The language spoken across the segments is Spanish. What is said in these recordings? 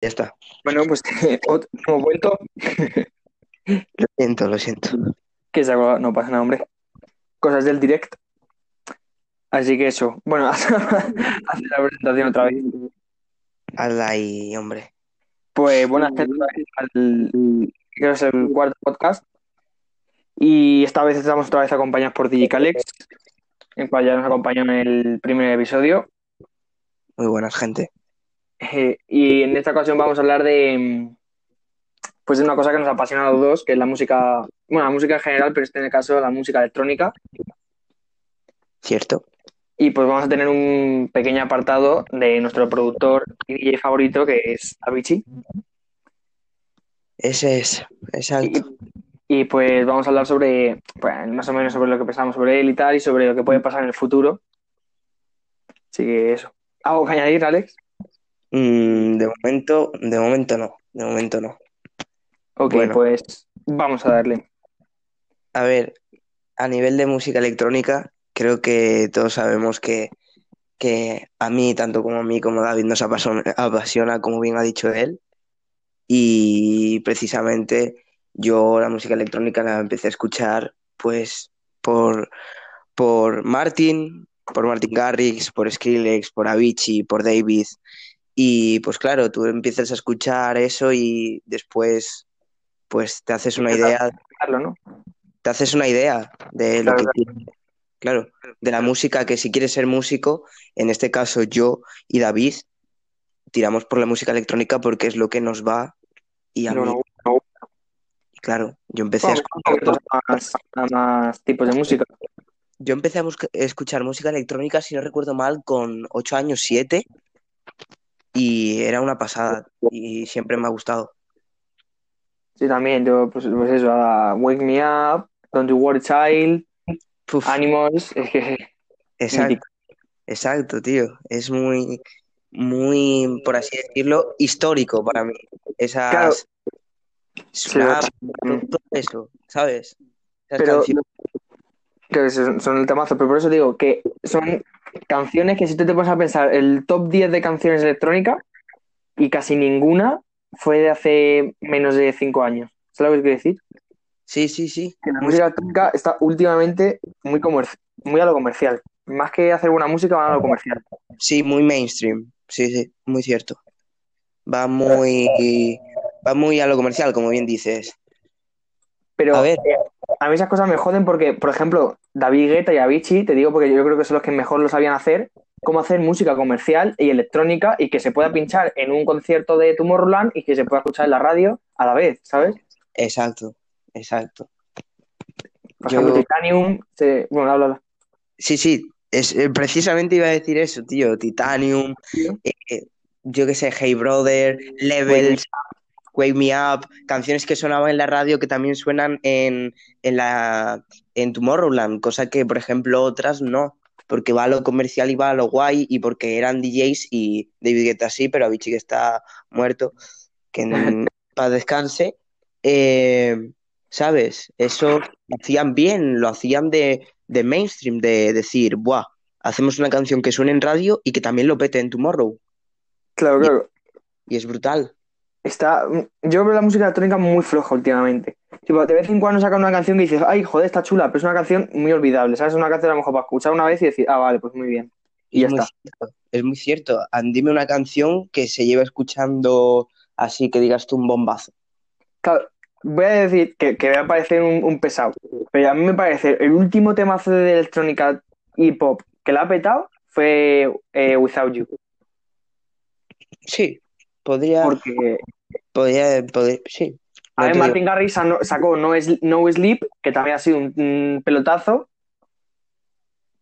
Ya está. Bueno, pues ot- hemos vuelto. Lo siento, lo siento. Que se no pasa nada, hombre. Cosas del direct. Así que eso. Bueno, hace la presentación otra vez. Hazla ahí, hombre. Pues buenas tardes al creo que es el cuarto podcast. Y esta vez estamos otra vez acompañados por Digicalex, el cual ya nos acompañó en el primer episodio. Muy buenas, gente. Eh, y en esta ocasión vamos a hablar de mm, pues de una cosa que nos apasiona a los dos, que es la música, bueno, la música en general, pero este en el caso la música electrónica. ¿Cierto? Y pues vamos a tener un pequeño apartado de nuestro productor y DJ favorito, que es Avicii. Ese es, exacto. Y, y, pues vamos a hablar sobre, pues, más o menos sobre lo que pensamos sobre él y tal, y sobre lo que puede pasar en el futuro. Así que eso. ¿Algo que añadir, Alex? Mm, de momento, de momento no. De momento no. Ok, Bueno. pues vamos a darle. A ver, a nivel de música electrónica, creo que todos sabemos que, que a mí, tanto como a mí, como a David, nos apasiona, apasiona, como bien ha dicho él. Y precisamente yo la música electrónica la empecé a escuchar pues por, por Martin, por Martin Garrix, por Skrillex, por Avicii, por David. Y pues claro, tú empiezas a escuchar eso y después pues te haces una idea te haces una idea de lo Claro, que tiene, claro, de la música, que si quieres ser músico, en este caso yo y David, tiramos por la música electrónica porque es lo que nos va y a No, mí, no, no. claro, yo empecé a escuchar, más, tipos de música. yo empecé a escuchar música electrónica, si no recuerdo mal, con 8 años, 7, y era una pasada y siempre me ha gustado. Sí, también, yo, pues, pues eso, a Wake Me Up, Don't You Worry Child, Animals, es que exacto, exacto, tío, es muy, muy, por así decirlo, histórico para mí. Claro, Esas sí, mm, todo eso, ¿sabes? Esas pero canciones. Que son, son el temazo, pero por eso digo que son canciones que si tú te pones a pensar el top 10 de canciones electrónicas y casi ninguna fue de hace menos de 5 años. ¿Sabes lo que quiero decir? Sí, sí, sí. Que la música electrónica está últimamente muy, muy a lo comercial. Más que hacer buena música, van a lo comercial. sí, muy mainstream. Sí, sí, muy cierto. Va muy, va muy a lo comercial, como bien dices. Pero A ver, eh, a mí esas cosas me joden porque, por ejemplo, David Guetta y Avicii, te digo porque yo creo que son los que mejor lo sabían hacer, cómo hacer música comercial y electrónica y que se pueda pinchar en un concierto de Tomorrowland y que se pueda escuchar en la radio a la vez, ¿sabes? exacto, exacto. Por ejemplo, Yo, Titanium, se... bueno, habla, habla. sí, sí, es, eh, precisamente iba a decir eso, tío. Titanium, eh, yo qué sé, Hey Brother, Levels, Wake Me Up, canciones que sonaban en la radio que también suenan en, en la en Tomorrowland, cosa que, por ejemplo, otras no, porque va a lo comercial y va a lo guay, y porque eran DJs y David Guetta sí, pero Avicii que está muerto, que en paz descanse, eh, ¿sabes? Eso lo hacían bien, lo hacían de, de mainstream, de decir, buah, hacemos una canción que suene en radio y que también lo pete en Tomorrow, Claro, claro. y es brutal. Está... Yo veo la música electrónica muy floja últimamente. Tipo, de vez en cuando sacan una canción que dices, ay, joder, está chula, pero es una canción muy olvidable, ¿sabes? Es una canción a lo mejor para escuchar una vez y decir, ah, vale, pues muy bien. Y Es ya está. cierto, es muy cierto. Dime una canción que se lleva escuchando así que digas tú un bombazo. Claro, voy a decir que, que va a parecer un, un pesado, pero a mí me parece el último temazo de electrónica y pop que la ha petado fue eh, Without You, Sí, podría, porque podría, sí, a ver. Martin Garrix sacó No, Es- no Sleep, que también ha sido un, un pelotazo,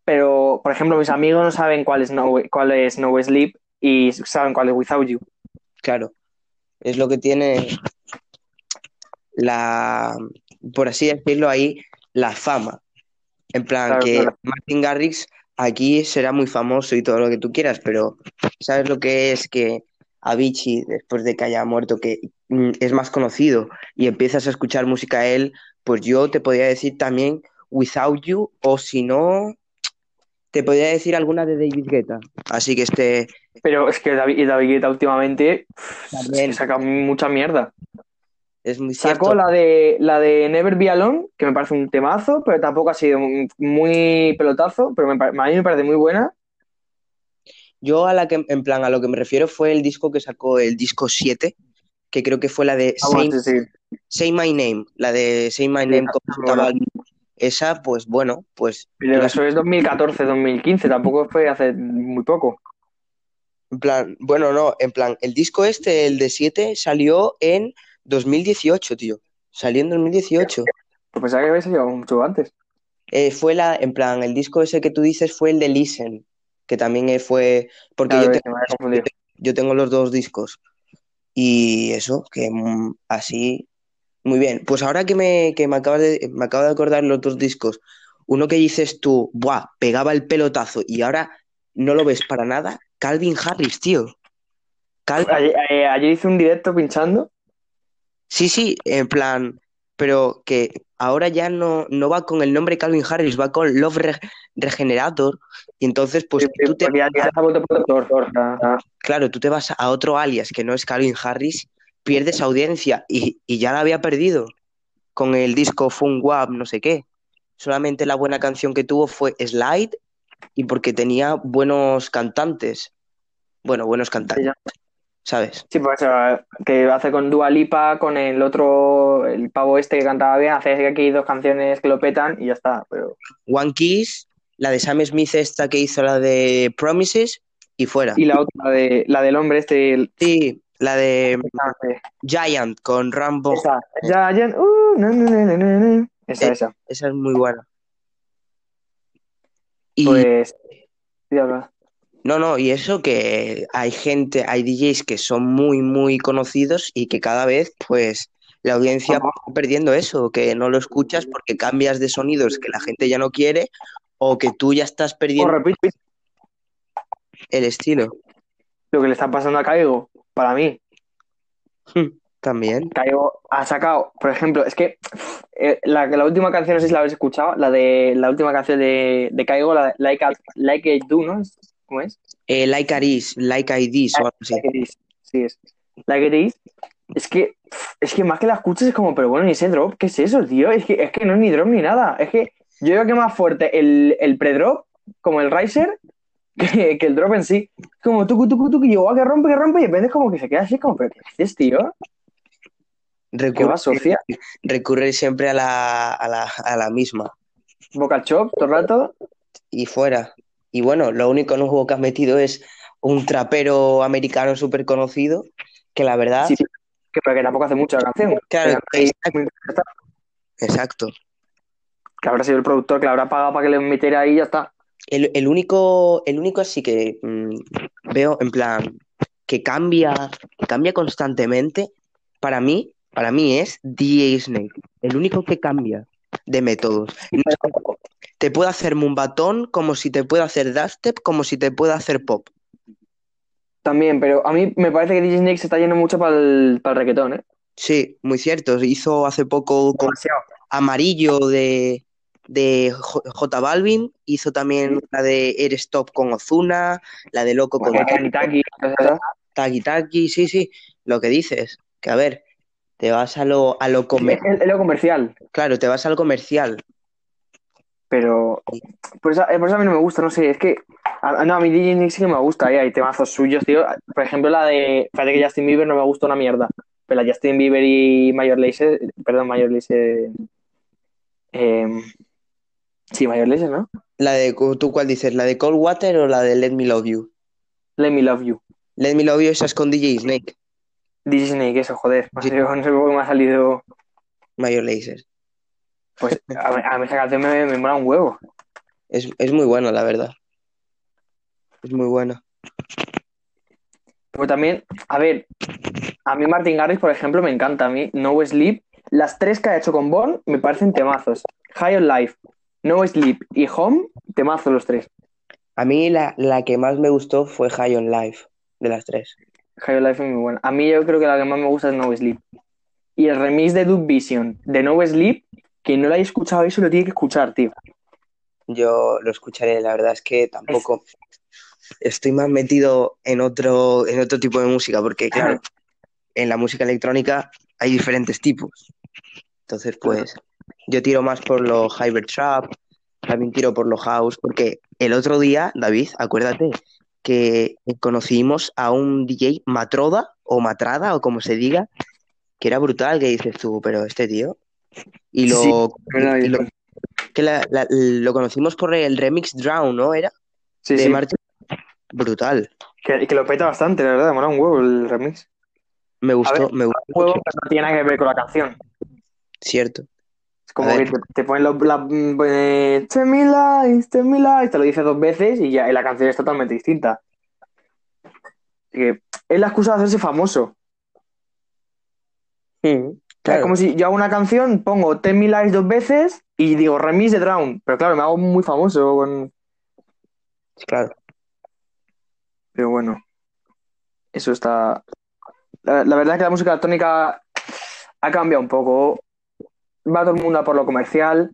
pero por ejemplo mis amigos no saben cuál es No, cuál es no Sleep y saben cuál es Without You. Claro, es lo que tiene la, por así decirlo ahí, la fama. En plan, Claro, que claro. Martin Garrix aquí será muy famoso y todo lo que tú quieras, pero ¿sabes lo que es que Avicii, después de que haya muerto, que mm, es más conocido y empiezas a escuchar música a él, pues yo te podría decir también Without You, o si no, te podría decir alguna de David Guetta. Así que este Pero es que David, Guetta últimamente también saca mucha mierda. es muy. Sacó la de la de Never Be Alone, que me parece un temazo, pero tampoco ha sido muy pelotazo, pero me, a mí me parece muy buena. Yo a la que, en plan, a lo que me refiero fue el disco que sacó, el disco 7, que creo que fue la de Ah, Say, sí, sí. Say My Name, la de Say My Name. Balvin. Esa, pues bueno, pues Pero eso es 2014, 2015, tampoco fue hace muy poco. en plan, bueno, no, en plan, el disco este, el de 7, salió en 2018, tío. Salió en 2018. Pues pensaba que había salido mucho antes. Eh, fue la, en plan, el disco ese que tú dices fue el de Listen, que también fue, porque yo, ese te- me había confundido. yo tengo los dos discos. Y eso, que mm, así, muy bien. Pues ahora que me, que me acabas de, me acabo de acordar los dos discos, uno que dices tú, buah, pegaba el pelotazo y ahora no lo ves para nada, Calvin Harris, tío. Ayer hice un directo pinchando. Sí, sí, en plan, pero que ahora ya no, no va con el nombre Calvin Harris, va con Love Re- Regenerator. Y entonces, pues tú te, ya, ya. Ah, claro, tú te vas a otro alias que no es Calvin Harris, pierdes audiencia y, y ya la había perdido con el disco Fun Wap, no sé qué. Solamente la buena canción que tuvo fue Slide y porque tenía buenos cantantes. Bueno, buenos cantantes, ¿sabes? Sí, pues eso, que hace con Dua Lipa, con el otro, el pavo este que cantaba bien, hace aquí dos canciones que lo petan y ya está. Pero... One Kiss, la de Sam Smith esta que hizo la de Promises y fuera. Y la otra, de, la del hombre este, el... Sí, la de Giant con Rambo. Esa, Giant, uh. Esa, Eh, esa. Esa es muy buena. Y Pues, sí, habla. No, no, y eso que hay gente, hay DJs que son muy, muy conocidos y que cada vez, pues, la audiencia va perdiendo eso, que no lo escuchas porque cambias de sonidos que la gente ya no quiere o que tú ya estás perdiendo el estilo. lo que le está pasando a Caigo, para mí. También. Caigo ha sacado, por ejemplo, es que eh, la, la última canción, no sé si la habéis escuchado, la de la última canción de, de Caigo, la de Like, I- like I Do, ¿no? ¿Cómo es? Eh, like I Is, Like I This o algo así. Like It Is. Sí, es. Like It Is. Es que, es que más que la escuchas es como, pero bueno, ni ese drop, ¿qué es eso, tío? Es que, es que no es ni drop ni nada. Es que yo creo que más fuerte el, el pre-drop, como el riser, que, que el drop en sí. Como tú, tú, tú, que yo, que rompe, que rompe, y depende como que se queda así, como, pero ¿qué haces, tío? ¿Qué Recurre, va, Sofía? recurre siempre a la, a la, a la misma. Vocal chop, todo el rato. y fuera. Y bueno, lo único nuevo que has metido es un trapero americano súper conocido, que la verdad, Sí, que, pero que tampoco hace mucho la canción. Claro, exacto. exacto. que habrá sido el productor que le habrá pagado para que le metiera ahí y ya está. El, el único, el único así que mm, veo en plan que cambia, que cambia constantemente, para mí, para mí es DJ Snake, el único que cambia de métodos. No te puede hacer mumbatón como si te puede hacer dubstep, como si te puede hacer pop. También, pero a mí me parece que DJ Snake se está yendo mucho para el, para el reggaetón, ¿eh? Sí, muy cierto. Hizo hace poco con. Amarillo de, de J, Balvin, hizo también la de Eres Top con Ozuna, la de Loco con Taki, Taki. Taki Taki, sí, sí, lo que dices, que a ver, te vas a lo, a lo comercial, lo comercial, claro, te vas al comercial. Pero por eso, eh, por eso a mí no me gusta, no sé, es que a, no, a mí DJ Snake sí que me gusta, ¿eh? hay temazos suyos, tío. Por ejemplo, la de, fíjate que Justin Bieber no me gusta una mierda, pero la Justin Bieber y Mayor Lazer, perdón, Mayor Lazer, eh, sí, Mayor Lazer, ¿no? La de, ¿tú cuál dices? ¿La de Cold Water o la de Let Me Love You? Let Me Love You. Let Me Love You esa es con DJ Snake, DJ Snake, eso, joder, no Sí. sé, no sé qué me ha salido, Mayor Lazer. Pues a, mí- a mí esa canción me, me mola un huevo. Es, es muy buena, la verdad. Es muy buena. Pues también, a ver, a mí Martin Garrix, por ejemplo, me encanta. A mí No Sleep, las tres que ha hecho con Bon me parecen temazos. High on Life, No Sleep y Home, temazos los tres. A mí la, la que más me gustó fue High on Life, de las tres. High on Life es muy buena. A mí yo creo que la que más me gusta es No Sleep. Y el remix de Duke Vision de No Sleep, que no lo haya escuchado eso lo tiene que escuchar, tío. yo lo escucharé. La verdad es que tampoco estoy más metido en otro, en otro tipo de música, porque claro, en la música electrónica hay diferentes tipos. Entonces, pues, yo tiro más por los hybrid trap, también tiro por los house, porque el otro día, David, acuérdate que conocimos a un DJ Matroda o Matrada o como se diga, que era brutal, que dices tú, pero este tío. Y lo, Sí, y que la- la- lo conocimos por el remix Drown, ¿no? Era Sí, de sí. Martin. Brutal. Que, que lo peta bastante, la verdad, mola un huevo el remix. Me gustó, ver, me gustó Un huevo que no tiene nada que ver con la canción. cierto. Es como A que te, te ponen los, la, mm, eh, me lies, tell me lies, te lo dice dos veces y ya y la canción es totalmente distinta. Así que es la excusa de hacerse famoso. Es claro. como si yo hago una canción, pongo Tell me lies dos veces y digo remix de Drown. Pero claro, me hago muy famoso con... Claro. Pero bueno, eso está... La, la verdad es que la música electrónica ha cambiado un poco. Va todo el mundo a por lo comercial,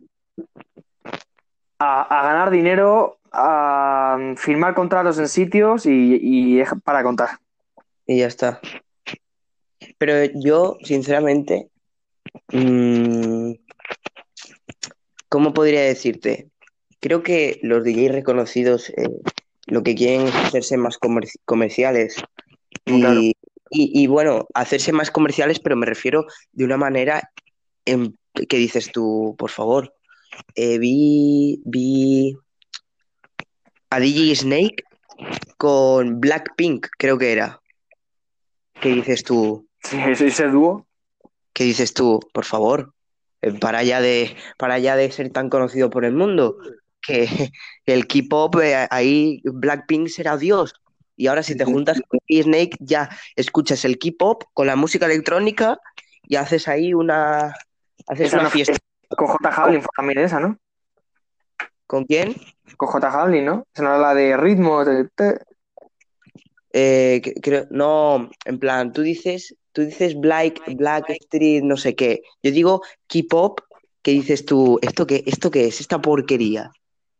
a, a ganar dinero, a firmar contratos en sitios y, y es para contar. Y ya está. Pero yo, sinceramente, ¿cómo podría decirte? Creo que los DJs reconocidos eh, lo que quieren es hacerse más comer- comerciales. Y, Claro. y- y, bueno, hacerse más comerciales, pero me refiero de una manera en que dices tú, por favor, eh, vi, vi a DJ Snake con Blackpink, creo que era. ¿Qué dices tú? Sí, ese, ese dúo. ¿Qué dices tú? Por favor, eh, para ya de, para ya de ser tan conocido por el mundo, que el K-pop, eh, ahí Blackpink será Dios. Y ahora si te juntas con Snake, ya escuchas el K-pop con la música electrónica y haces ahí una, haces una fiesta. Con J. Havlin fue también esa, ¿no? ¿Con quién? Con J. Havlin, ¿no? Esa no era la de ritmo. de- Eh, que- creo, no, en plan, tú dices, tú dices Black, Black Street, no sé qué. Yo digo K-pop, que dices tú, ¿esto qué, esto qué es? Esta porquería.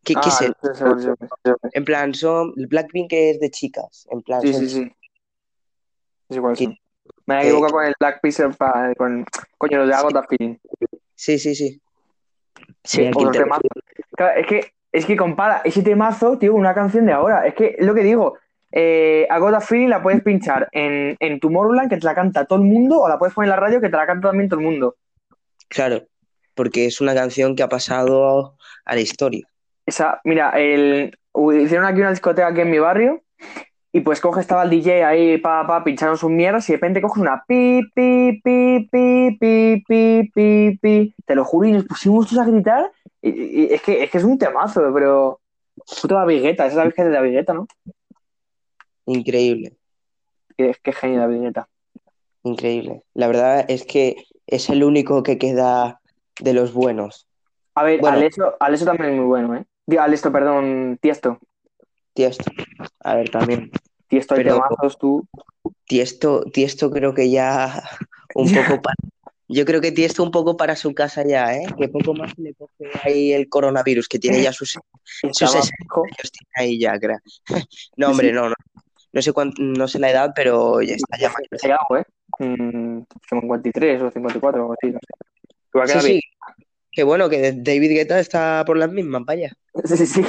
¿Qué, qué Ah, es sí, esto? sí, sí, sí, sí. En plan, son Blackpink es de chicas. En plan, Sí, son sí, sí. Es igual Sí. son. Me he Eh, equivocado con el Black Pixel pa- con coño, los de Agoda Feeling. Sí, sí, sí. Sí, aquí te-. Claro, es que, es que compara ese temazo, tío, con una canción de ahora. Es que es lo que digo. Eh, Agoda Feeling la puedes pinchar en, en Tomorrowland, que te la canta todo el mundo, o la puedes poner en la radio, que te la canta también todo el mundo. Claro, porque es una canción que ha pasado a la historia. Esa, mira, el, hicieron aquí una discoteca aquí en mi barrio y pues coge, estaba el DJ ahí, pa, pa, pincharon sus mierdas y de repente coges una pi, pi, pi, pi, pi, pi, pi, pi. Te lo juro, y nos pusimos todos a gritar. Y, es, que, es que es un temazo, pero. Puta David Guetta, esa es de David Guetta, ¿no? Increíble, es que es genio David Guetta. increíble. La verdad es que es el único que queda de los buenos. A ver, Bueno. Alesso, Alesso también es muy bueno, ¿eh? Digo, Alesso, perdón, Tiesto. Tiesto. A ver, también. Tiesto hay temazos, tú. Tiesto, Tiesto creo que ya un poco para... Yo creo que Tiesto un poco para su casa ya, ¿eh? Que poco más le coge ahí el coronavirus, que tiene ya sus, sus Estaba 60 fijo. años tiene ahí ya, creo. No, hombre, no, no. No sé cuánto, no sé la edad, pero ya está ya mayor. Llegado, ¿eh? Mm, 53 o 54 o así, no sé. Que Sí, sí. Qué bueno que David Guetta está por las mismas, vaya. Sí, sí, sí.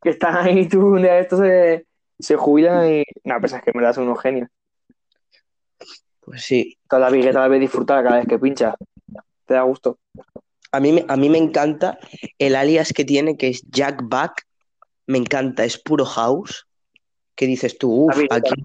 Que están ahí, tú, un día de estos se, se jubilan y. No, pues es que me das unos genios. Pues sí. Toda la vigueta la ves disfrutar cada vez que pincha. Te da gusto. A mí, a mí me encanta el alias que tiene, que es Jack Back. Me encanta, es puro house. ¿Qué dices tú? Uf, David Guetta. aquí,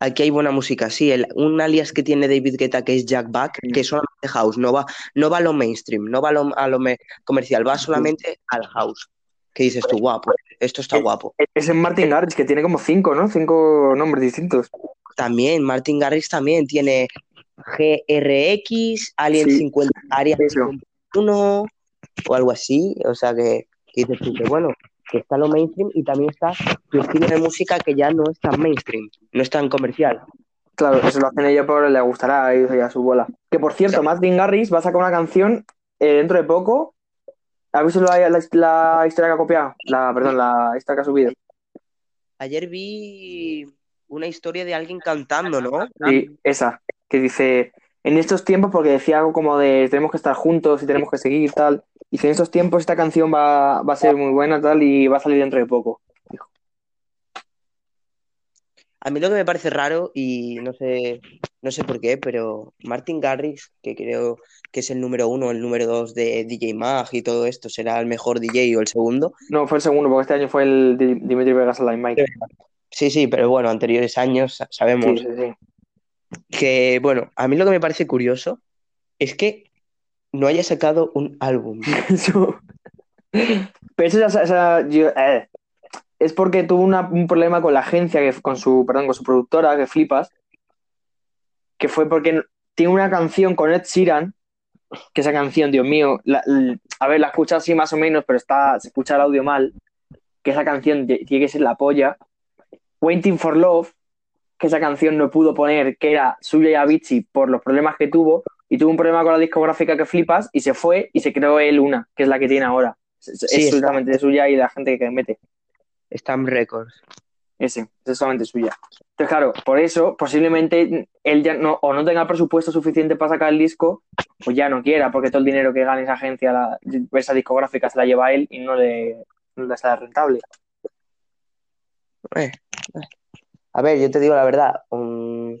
aquí hay buena música. Sí, el, un alias que tiene David Guetta, que es Jack Back, que es solamente house, no va, no va a lo mainstream, no va a lo, a lo me- comercial, va solamente al house. ¿Qué dices tú? Guapo, esto está guapo. Es en Martin Garrix, que tiene como cinco, ¿no? Cinco nombres distintos. También, Martin Garrix también tiene GRX, Alien Sí, 50, Alien eso. 51 o algo así. O sea que, que dices tú que bueno, que está lo mainstream y también está su estilo de música que ya no es tan mainstream, no es tan comercial. Claro, eso lo hacen ellos por le gustará a ellos y a su bola. Que por cierto, Martin Garrix va a sacar una canción eh, dentro de poco ¿Has visto la, la- la historia que ha copiado? La, perdón, la esta que ha subido. Ayer vi una historia de alguien cantando, ¿no? Sí, esa, que dice, en estos tiempos, porque decía algo como de tenemos que estar juntos y tenemos que seguir, tal. Dice, en estos tiempos esta canción va, va a ser muy buena, tal, y va a salir dentro de poco. A mí lo que me parece raro, y no sé, no sé por qué, pero Martin Garrix, que creo que es el número uno, el número dos de DJ Mag y todo esto, será el mejor DJ o el segundo. No, fue el segundo, porque este año fue el Di- Dimitri Vegas Online Mike. Sí, sí, pero bueno, anteriores años sa- sabemos Sí, sí, sí. Que, bueno, a mí lo que me parece curioso es que no haya sacado un álbum. Eso- Pero eso yo- eh, es porque tuvo una- un problema con la agencia, que, con su, perdón, con su productora, que flipas, que fue porque tiene una canción con Ed Sheeran, que esa canción, Dios mío, la- a ver, la escuchas así más o menos, pero está, se escucha el audio mal, que esa canción tiene que ser la polla. Waiting for Love, que esa canción no pudo poner, que era suya y Avicii por los problemas que tuvo, y tuvo un problema con la discográfica que flipas, y se fue y se creó él una, que es la que tiene ahora. Es, Sí, está. solamente suya y la gente que mete. Stamp Records. Ese, es solamente suya. Entonces, claro, por eso posiblemente él ya no, o no tenga presupuesto suficiente para sacar el disco, o ya no quiera, porque todo el dinero que gane esa agencia, la- esa discográfica, se la lleva él y no le, no le sale rentable. Eh, eh. A ver, yo te digo la verdad, um,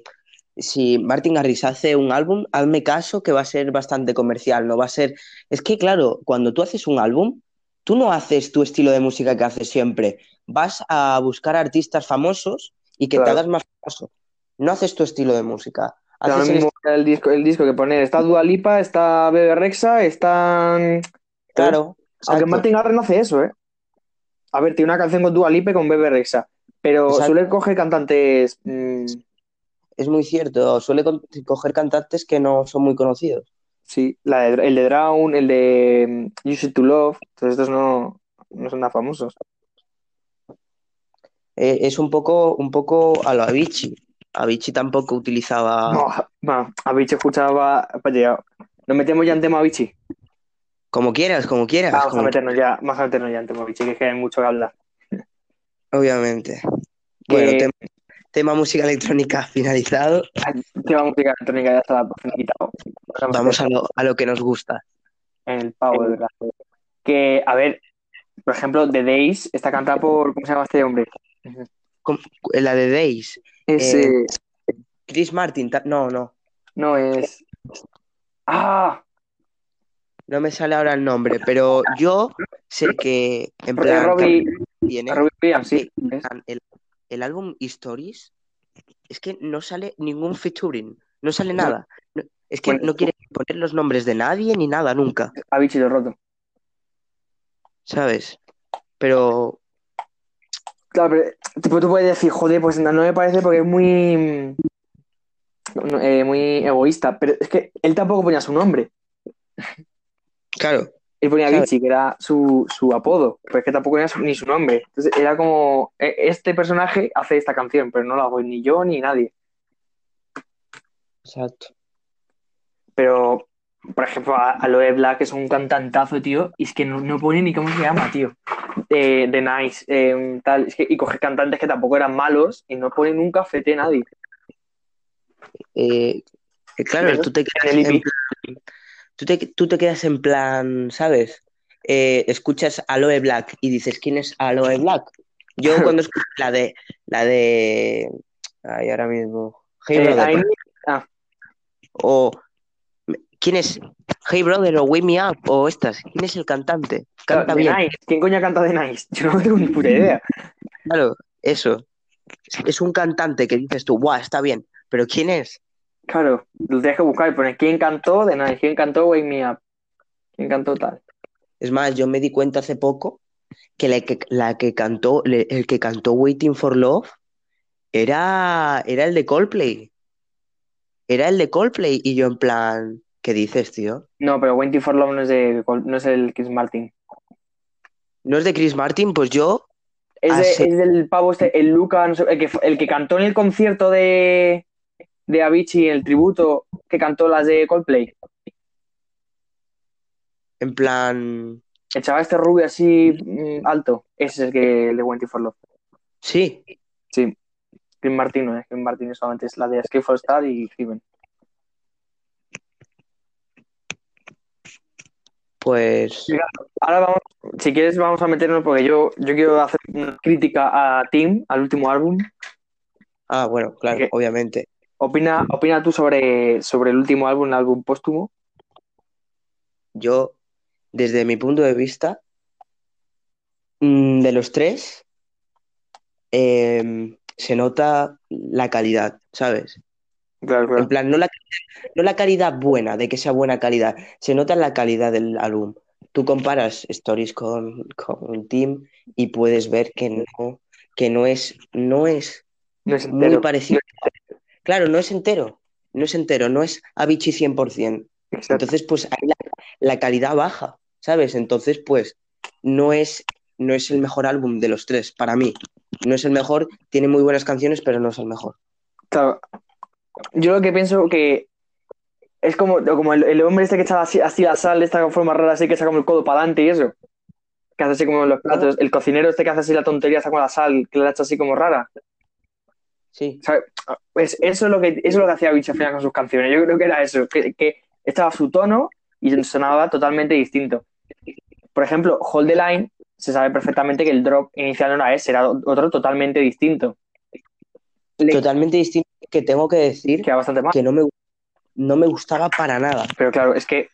si Martin Garrix hace un álbum, hazme caso que va a ser bastante comercial, no va a ser... Es que claro, cuando tú haces un álbum, tú no haces tu estilo de música que haces siempre, vas a buscar artistas famosos y que te Claro. hagas más famoso. No haces tu estilo de música. Haces el mismo el disco, el disco que poner está Dua Lipa, está Bebe Rexa, están... Claro, Aunque. Martin Garrix no hace eso, ¿eh? A ver, tiene una canción con Dua Lipa y con Bebe Rexa, pero Exacto. suele coger cantantes... mm, Es muy cierto, suele coger cantantes que no son muy conocidos. Sí, la de- el de Drown, el de mm, Use It to Love, todos estos no, no son nada famosos. Eh, es un poco, un poco a lo Avicii. Avicii tampoco utilizaba... No, bueno, Avicii escuchaba. Oye, nos metemos ya en tema Avicii. Como quieras, como quieras. Vamos a meternos ya, vamos a meternos ya en tema Avicii, que es que hay mucho que hablar. Obviamente. Bueno, tema, tema música electrónica finalizado. Tema música electrónica ya está quitado. Vamos a lo, a lo que nos gusta. el pavo, de verdad. Que, a ver, por ejemplo, The Days está cantada por. ¿Cómo se llama este hombre? La de Days. Ese. Chris Martin. No, no. No es. ¡Ah! No me sale ahora el nombre, pero yo sé que en plan Robbie, Williams, sí. es. el, el álbum Stories es que no sale ningún featuring, no sale nada. No- es que Bueno. no quiere poner los nombres de nadie ni nada nunca, Avicii lo roto. ¿sabes? Pero Claro, pero tipo, tú puedes decir, joder, pues no me parece porque es muy. no, eh, muy egoísta. Pero es que él tampoco ponía su nombre. claro, Él ponía. Vichy, que era su, su apodo. Pero es que tampoco su- ni su nombre. Entonces era como. eh, Este personaje hace esta canción, pero no la hago ni yo ni nadie. exacto. Pero, por ejemplo, a- Aloe Black es un cantantazo, tío. Y es que no, no pone ni cómo se llama, tío. The Nice, eh, tal. Es que, y coge cantantes que tampoco eran malos y no pone nunca fete nadie. Eh, eh, claro, Pero tú te quedas en el tú te, tú te quedas en plan, ¿sabes? Eh, escuchas Aloe Black y dices, ¿quién es Aloe Black? Yo cuando escuché la de, la de, ay, ahora mismo, Hey Eh, Brother, I Need- o ¿quién es Hey Brother o Wake Me Up o estas? ¿Quién es el cantante? Canta bien, Nice. ¿Quién coño canta The Nice? Yo no tengo ni puta idea. claro, eso. Es un cantante que dices tú, guau, está bien, pero ¿quién es? Claro, lo tienes que buscar y poner quién cantó The Nice, quién cantó Wake Me Up, quién cantó tal. Es más, yo me di cuenta hace poco que la que, la que cantó, el que cantó Waiting for Love era, era el de Coldplay. Era el de Coldplay. Y yo en plan, ¿qué dices, tío? No, pero Waiting for Love no es, de, no es el Chris Martin. ¿No es de Chris Martin? Pues yo, Es, de- es del pavo este, el Luca, no sé, el, que, el que cantó en el concierto de, de Avicii, el tributo, que cantó las de Coldplay. en plan, el chaval este rubio así mm, alto, ese es el que de Waiting for Love. Sí, Sí. Green Martino, ¿eh? Green Martino solamente es la de Escape for Star y Heaven. pues Ahora vamos, si quieres vamos a meternos porque yo, yo quiero hacer una crítica a Tim, al último álbum. ah, bueno, claro, obviamente. Opina, opina tú sobre, sobre el último álbum, el álbum póstumo. Yo, desde mi punto de vista, mm, de los tres, em, se nota la calidad, ¿sabes? Claro, En plan, no la, no la calidad buena, de que sea buena calidad, se nota la calidad del álbum. Tú comparas Stories con, con Team y puedes ver que no, que no es, no es No es muy parecido. Claro, no es entero, no es entero, no es Avicii 100%. Exacto. Entonces, pues ahí la, la calidad baja, ¿sabes? Entonces, pues no es, no es el mejor álbum de los tres, para mí. No es el mejor, tiene muy buenas canciones, pero no es el mejor. Claro. Yo lo que pienso que es como, como el, el hombre este que echaba así, así la sal, esta forma rara, así que saca como el codo para adelante y eso. Que hace así como los platos. El cocinero este que hace así la tontería, saca la sal, que la echa así como rara. Sí. Pues eso es lo que, eso es lo que hacía Avicii al final con sus canciones. Yo creo que era eso, que, que estaba su tono y sonaba totalmente distinto. Por ejemplo, Hold the Line, se sabe perfectamente que el drop inicial no era ese, era otro totalmente distinto. Totalmente distinto que tengo que decir queda bastante mal. que no me, no me gustaba para nada. Pero claro, es que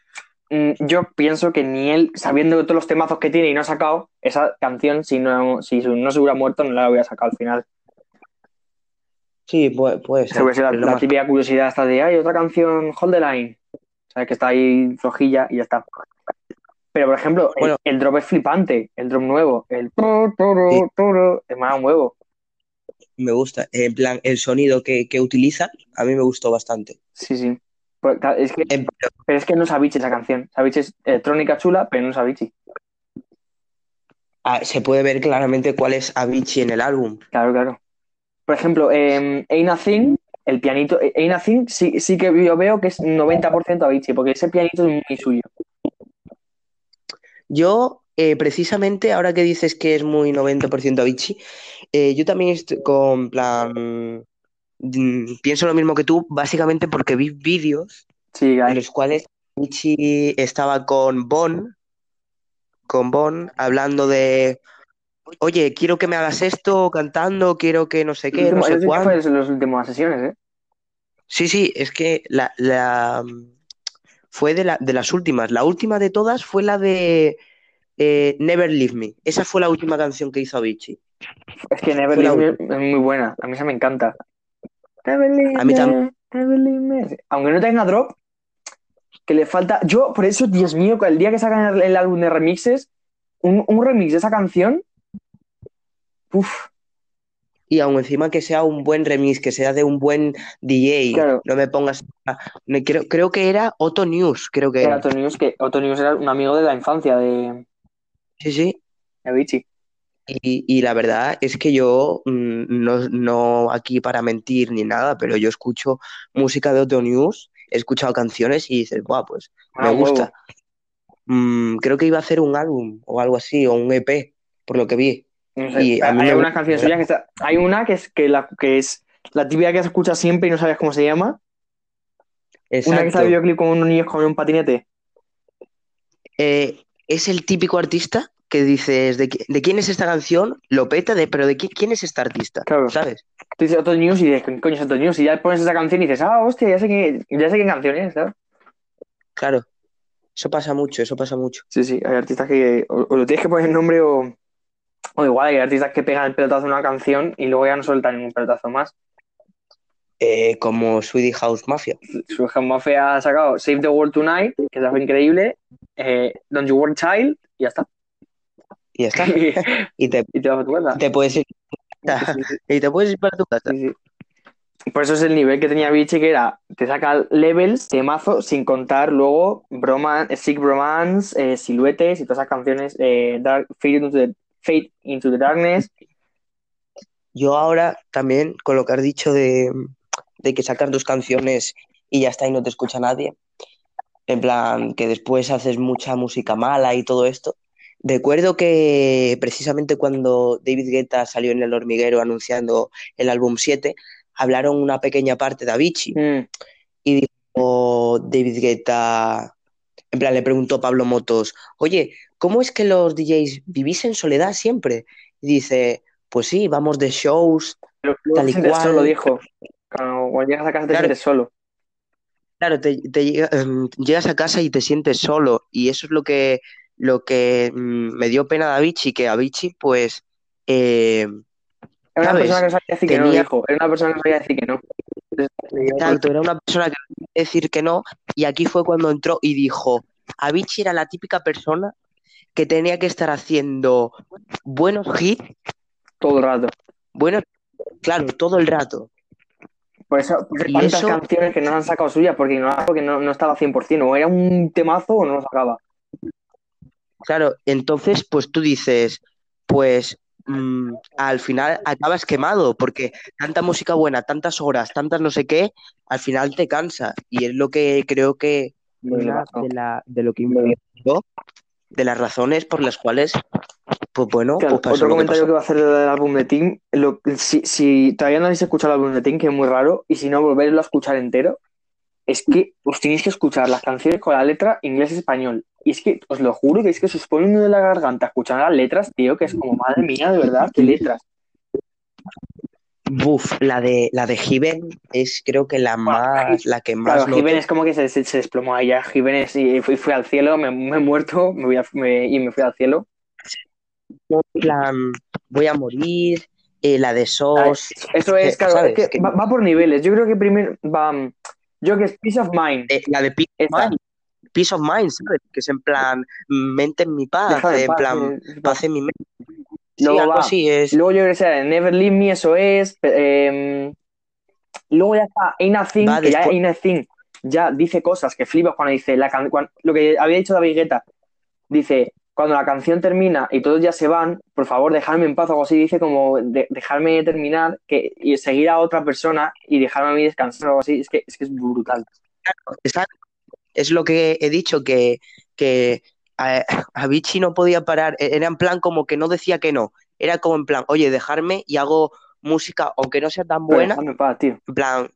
mm, yo pienso que ni él, sabiendo todos los temazos que tiene y no ha sacado, esa canción, si no, si no se hubiera muerto, no la hubiera sacado al final. Sí, puede, puede ser. Sido la, más- típica curiosidad esta de, hay otra canción, Hold the Line. ¿Sabes? Que está ahí flojilla y ya está. Pero, por ejemplo, el- Bueno. el, drop es flipante, el drop nuevo, el turu, Sí. turu, es más un huevo. me gusta. En plan, el sonido que, que utiliza, a mí me gustó bastante. Sí, sí. Pues, claro, Es que, En- pero es que no es Avicii esa canción. Avicii es electrónica chula, pero no es Avicii. ah, se puede ver claramente cuál es Avicii en el álbum. Claro, claro. Por ejemplo, eh, Ain't a Thing, el pianito, eh, Ain't Thing sí, sí que yo veo que es 90% Avicii, porque ese pianito es muy suyo. Yo, eh, precisamente, ahora que dices que es muy 90% Avicii, eh, yo también estoy con plan. mm, Pienso lo mismo que tú, básicamente porque vi vídeos Sí, en los cuales Avicii estaba con Bon, con Bon, hablando de. Oye, quiero que me hagas esto cantando, quiero que no sé qué, último- no sé fue de las últimas sesiones, ¿eh? Sí, sí, es que la, la- fue de, la, de las últimas. La última de todas fue la de eh, Never Leave Me. Esa fue la última canción que hizo Avicii. Es que Never Fue Leave Me es muy buena. A mí esa me encanta. Never Leave A mí Me, tam- Never Leave Me. Aunque no tenga drop, que le falta. Yo, por eso, Dios mío, el día que sacan el, el álbum de remixes, un, un remix de esa canción. Uf, Y aún encima que sea un buen remix, que sea de un buen DJ. Claro. No me pongas. a- me creo, creo que era Otto News, creo que era. Otto News, que Otto News era un amigo de la infancia de Sí, sí. de Avicii. Y, y la verdad es que yo, mm, no, no aquí para mentir ni nada, pero yo escucho música de Otto News, he escuchado canciones y dices, guau, pues me Ah, gusta. Mm, creo que iba a hacer un álbum o algo así, o un EP, por lo que vi. No sé, Y a mí hay algunas canciones suyas que está. Hay una que es que la que es la típica que se escucha siempre y no sabes cómo se llama. Una que está en videoclip con unos niños con un patinete. Eh, es el típico artista que dices, ¿de, qui- de quién es esta canción? Lo peta, de, pero ¿de qui- quién es este artista? Claro. ¿Sabes? Tú dices Otto News y dices, ¿qué coño es Otto News? Y ya pones esa canción y dices, ah, hostia, ya sé qué, ya sé qué canción es, ¿sabes? Claro. Eso pasa mucho, eso pasa mucho. Sí, sí, hay artistas que o, o lo tienes que poner el nombre o, o igual hay artistas que pegan el pelotazo en una canción y luego ya no sueltan ningún pelotazo más. Eh, como Swedish House Mafia. Su Mafe ha sacado Save the World Tonight, que es algo increíble, eh, Don't You Worry Child, y ya está. Y ya está. y Y te, te vas a tu casa. te puedes ir, y te puedes ir para tu casa. sí, sí. Por eso es el nivel que tenía Vichy, que era, te saca levels de mazo sin contar luego broman, Sick Bromance, eh, Siluetes y todas esas canciones, eh, Dark, Fade, into the, Fade into the Darkness. Yo ahora también, con lo que has dicho de, de que sacas dos canciones y ya está y no te escucha nadie, en plan que después haces mucha música mala y todo esto, recuerdo que precisamente cuando David Guetta salió en El Hormiguero anunciando el álbum 7, hablaron una pequeña parte de Avicii. Mm, y dijo David Guetta, en plan, le preguntó Pablo Motos, oye, ¿cómo es que los DJs vivís en soledad siempre? Y dice, pues sí, vamos de shows, Pero Tal y cual. solo, dijo. Cuando, cuando llegas a casa te Claro. sientes solo. Claro, te, te llega- em, llegas a casa y te sientes solo y eso es lo que, lo que mm, me dio pena de Avicii, que Avicii pues eh, Era una ¿Sabes? persona que no sabía decir que no, dijo. Era una persona que no sabía decir que no. Exacto, era una persona que no quería decir que no y aquí fue cuando entró y dijo, Avicii era la típica persona que tenía que estar haciendo buenos hits, todo el rato. buenos, claro, todo el rato. Por eso, por tantas eso- canciones que no han sacado suyas porque no, porque no, no estaba 100%. O era un temazo o no lo sacaba. Claro, entonces pues tú dices, pues mm, al final acabas quemado porque tanta música buena, tantas horas, tantas no sé qué, al final te cansa y es lo que creo que una pasó. de, la, de lo que influyó, de las razones por las cuales, pues bueno, Claro, pues pasó otro lo que comentario pasó. que va a hacer del álbum de Tim, lo- si, si todavía no habéis escuchado el álbum de Tim, que es muy raro, y si no, volverlo a escuchar entero, es que os tenéis que escuchar las canciones con la letra inglés-español. Y es que, os lo juro, que es que se os pone un nudo en la garganta escuchando las letras, tío, que es como, madre mía, de verdad, qué letras. Buf, la de la de Given es creo que la más, la que más Claro, noto. Jiménez como que se, se, se desplomó ahí ya, Jiménez, y fui, fui al cielo, me, me he muerto me voy a- me- y me fui al cielo. Voy a morir, eh, la de SOS, Eso es, Eh, claro, ¿sabes? es que va, va por niveles. Yo creo que primero va. mm, Yo creo que es Peace of Mind. eh, la de Peace of. Mind, Peace of Mind, ¿sabes? Que es en plan, mente en mi paz, en paz, plan, eh, paz en mi mente. Sí, Luego algo así es. Luego yo creo que sea Never Leave Me, eso es. eh, luego ya está Ain't a Thing, que ya Ain't a Thing ya dice cosas que flipas cuando dice la can- lo que había dicho David Guetta. Dice, cuando la canción termina y todos ya se van, por favor, dejadme en paz o algo así. Dice como de- dejarme terminar que, y seguir a otra persona y dejarme a mí descansar o algo así. Es que es, que es brutal. Exacto. Es lo que he dicho, que, que a, Avicii no podía parar. E- Era en plan como que no decía que no. Era como en plan, oye, dejarme y hago música, aunque no sea tan Pero buena, dejadme en paz, tío. en plan,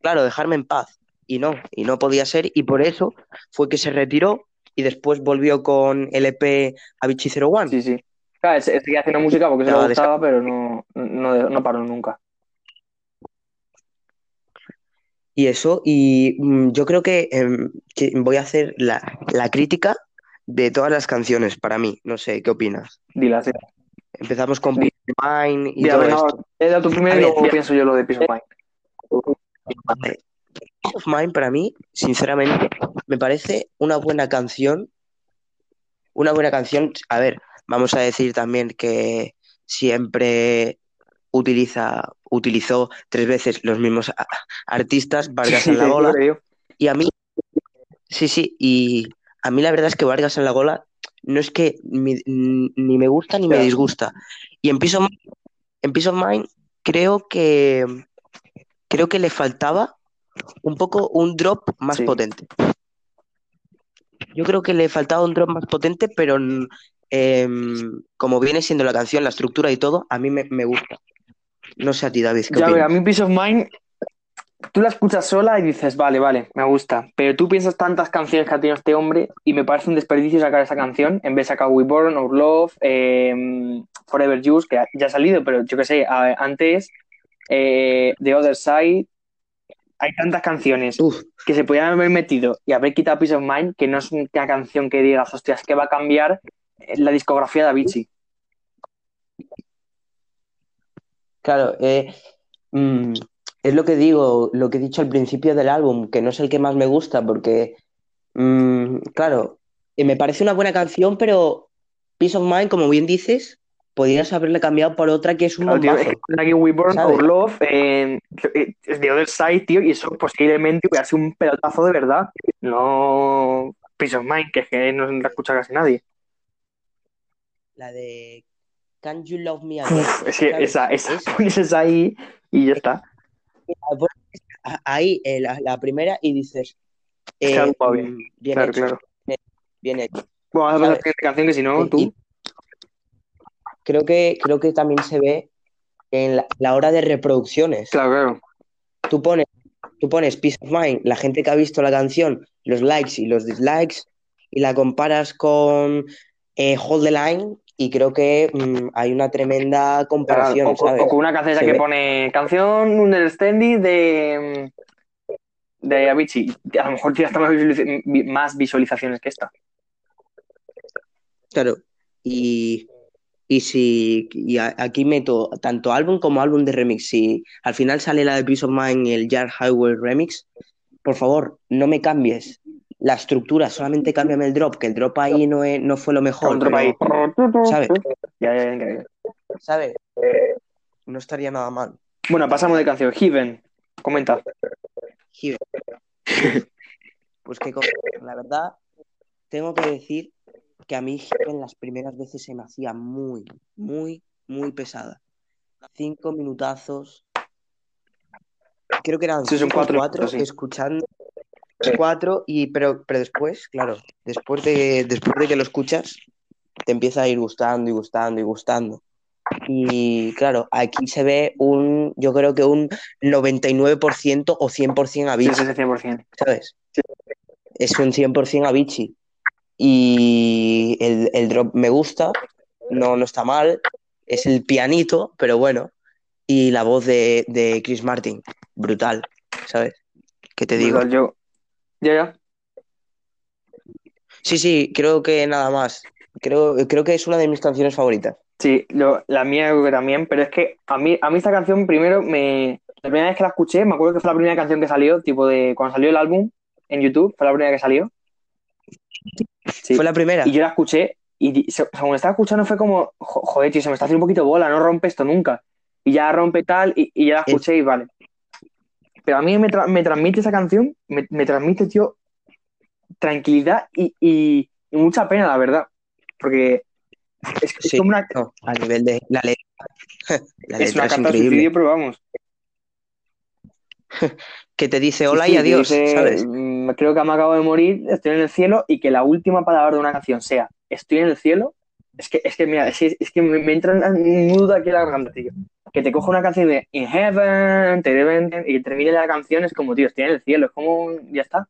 claro, dejarme en paz. Y no, y no podía ser, y por eso fue que se retiró y después volvió con el EP Avicii 01. Sí, sí. Claro, se- seguía haciendo música porque se Ya, le gustaba, pero no, no, no paró nunca. Y eso, y mm, yo creo que, em, que voy a hacer la, la crítica de todas las canciones para mí. No sé, ¿qué opinas? Dila, sí. Empezamos con Peace of Mind y Mira, todo venga, esto. he dado tu primero y luego pienso yo lo de Peace of Mind. Peace of Mind para mí, sinceramente, me parece una buena canción. Una buena canción. A ver, vamos a decir también que siempre utiliza, utilizó tres veces los mismos artistas, Vargas en la creo. Y a mí, sí, sí, y a mí la verdad es que Vargas en la Gola no es que mi- ni me gusta ni me disgusta. Y en Peace of Mind, en Peace of Mind creo que creo que le faltaba un poco un drop más Sí. potente. Yo creo que le faltaba un drop más potente, pero mm, em, como viene siendo la canción, la estructura y todo, a mí me, me gusta. No sé a ti, David, ¿qué Ya, a ver, a mí Peace of Mind, tú la escuchas sola y dices, vale, vale, me gusta. Pero tú piensas tantas canciones que ha tenido este hombre y me parece un desperdicio sacar esa canción en vez de sacar We Born, Our Love, eh, Forever Yours, que ya ha salido, pero yo qué sé, antes, eh, The Other Side. Hay tantas canciones Uf, que se podían haber metido y haber quitado Peace of Mind, que no es una canción que digas, hostias, que va a cambiar la discografía de Avicii. claro, eh, mm, es lo que digo, lo que he dicho al principio del álbum, que no es el que más me gusta, porque, mm, claro, eh, me parece una buena canción, pero Peace of Mind, como bien dices, podrías haberle cambiado por otra que es un Claro, tío, es que We ¿sabes? Our Love, eh, es The Other Side, tío, y eso posiblemente hubiera sido un pelotazo de verdad. No Peace of Mind, que es que no la escucha casi nadie. La de Can You Love Me Again? Uf, es que ¿sabes? esa, esa, Esa. pones esa ahí y ya está. Ahí, eh, la, la primera, y dices, eh, bien. mm, bien Claro, hecho, claro. bien hecho. Bueno, a canción que si no, tú. y creo que, creo que también se ve en la, la hora de reproducciones. Claro, claro. Tú pones, tú pones Peace of Mind, la gente que ha visto la canción, los likes y los dislikes, y la comparas con eh, Hold the Line, y creo que mm, hay una tremenda comparación, o, con- ¿sabes? o con una canción que ve. pone canción Understanding de, de Avicii. A lo mejor tiene hasta más, visualiz- vi- más visualizaciones que esta. Claro. Y, y si y aquí meto tanto álbum como álbum de remix. Si al final sale la de Peace of Mind el Jar Highway remix, por favor, no me cambies la estructura, solamente cámbiame el drop, que el drop ahí no, es- no fue lo mejor. Pero, ¿sabes? Ya, ya, ya. ¿Sabes? No estaría nada mal. Bueno, pasamos de canción. Heaven. Comenta. Given. Pues que la verdad, tengo que decir que a mí Given las primeras veces se me hacía muy, muy, muy pesada. Cinco minutazos. Creo que eran Sí, son cinco cuatro cuatro, sí. escuchando. Cuatro, y pero, pero después, claro, después de, después de que lo escuchas, te empieza a ir gustando y gustando y gustando. Y claro, aquí se ve un, yo creo que un 99% o 100% Sí, Avicii. sí, sí, 100%. ¿sabes? Es un 100% Avicii. Y el, el drop me gusta, no, no está mal, es el pianito, pero bueno. Y la voz de, de Chris Martin, brutal, ¿sabes? ¿Qué te digo? Brutal, Yo. Ya, ya. Sí, sí, creo que nada más. Creo, creo que es una de mis canciones favoritas. Sí, lo- la mía creo que también, pero es que a mí, a mí esta canción primero me... La primera vez que la escuché, me acuerdo que fue la primera canción que salió, tipo de... Cuando salió el álbum en YouTube, fue la primera que salió. Sí. Fue la primera. Y yo la escuché y según estaba escuchando fue como, "Jo- joder, tío, se me está haciendo un poquito bola, no rompe esto nunca. Y ya rompe tal y, y ya la escuché y vale. Pero a mí me, tra- me transmite esa canción, me, me transmite, tío, tranquilidad y, y- y mucha pena, la verdad. Porque es, es Sí, como una, no, a nivel de la letra. La es letra una es carta de increíble. suicidio, pero vamos. Que te dice hola Sí, y adiós, que dice, ¿sabes? "Mm, Creo que me acabo de morir, estoy en el cielo, y que la última palabra de una canción sea estoy en el cielo, es que, es que mira, es, que- es que me, me entra un nudo aquí en la garganta, tío. Que te coja una canción de In Heaven, te deben- y termine la canción, es como, tío, estoy en el cielo, es como, ya está.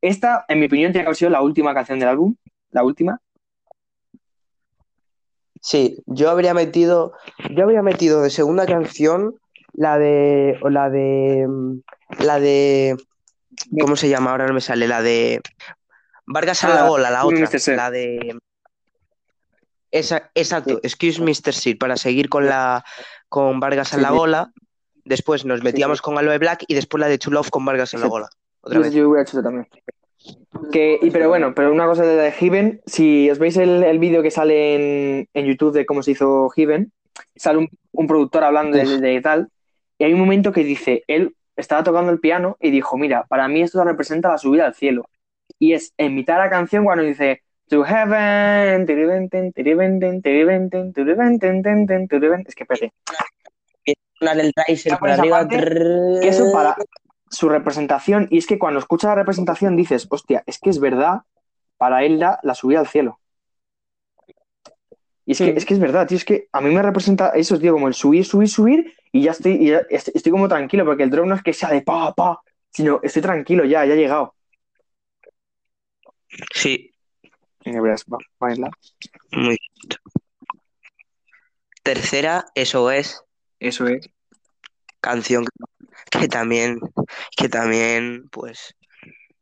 Esta, en mi opinión, tiene que haber sido la última canción del álbum, la última. Sí, yo habría metido, yo habría metido de segunda canción la de, o la de, mm, la de, ¿cómo se llama? Ahora no me sale, la de Vargas a la Ah, la Excuse otra, Mr. Sir. la de, esa, exacto, Excuse Mr. Sir, para seguir con la, con Vargas Sí, la bola, después nos metíamos con Aloe Black y después la de True Love con Vargas a la bola, otra Yo, vez. yo hubiera hecho eso también. Que, y, pero bueno, pero una cosa de Heaven, si os veis el, el vídeo que sale en, en YouTube de cómo se hizo Heaven, sale un, un productor hablando de, de tal, y hay un momento que dice, él estaba tocando el piano y dijo, mira, para mí esto representa la subida al cielo. Y es en mitad de la canción cuando dice, To heaven, tiribenten, tiribenten, tiribenten, tiribenten, tenten, tiribenten". es que espérate, el Ya por arriba. parte, trrr. que eso para su representación, y es que cuando escuchas la representación dices, hostia, es que es verdad, para él da la subida al cielo. Y es que, es que es verdad, tío, es que a mí me representa eso, tío, como el subir, subir, subir, y ya estoy, y ya est- estoy como tranquilo, porque el drop no es que sea de pa, pa, sino estoy tranquilo ya, ya he llegado. Sí, Muy bien. Tercera, eso es. Eso es. canción que también, que también, pues,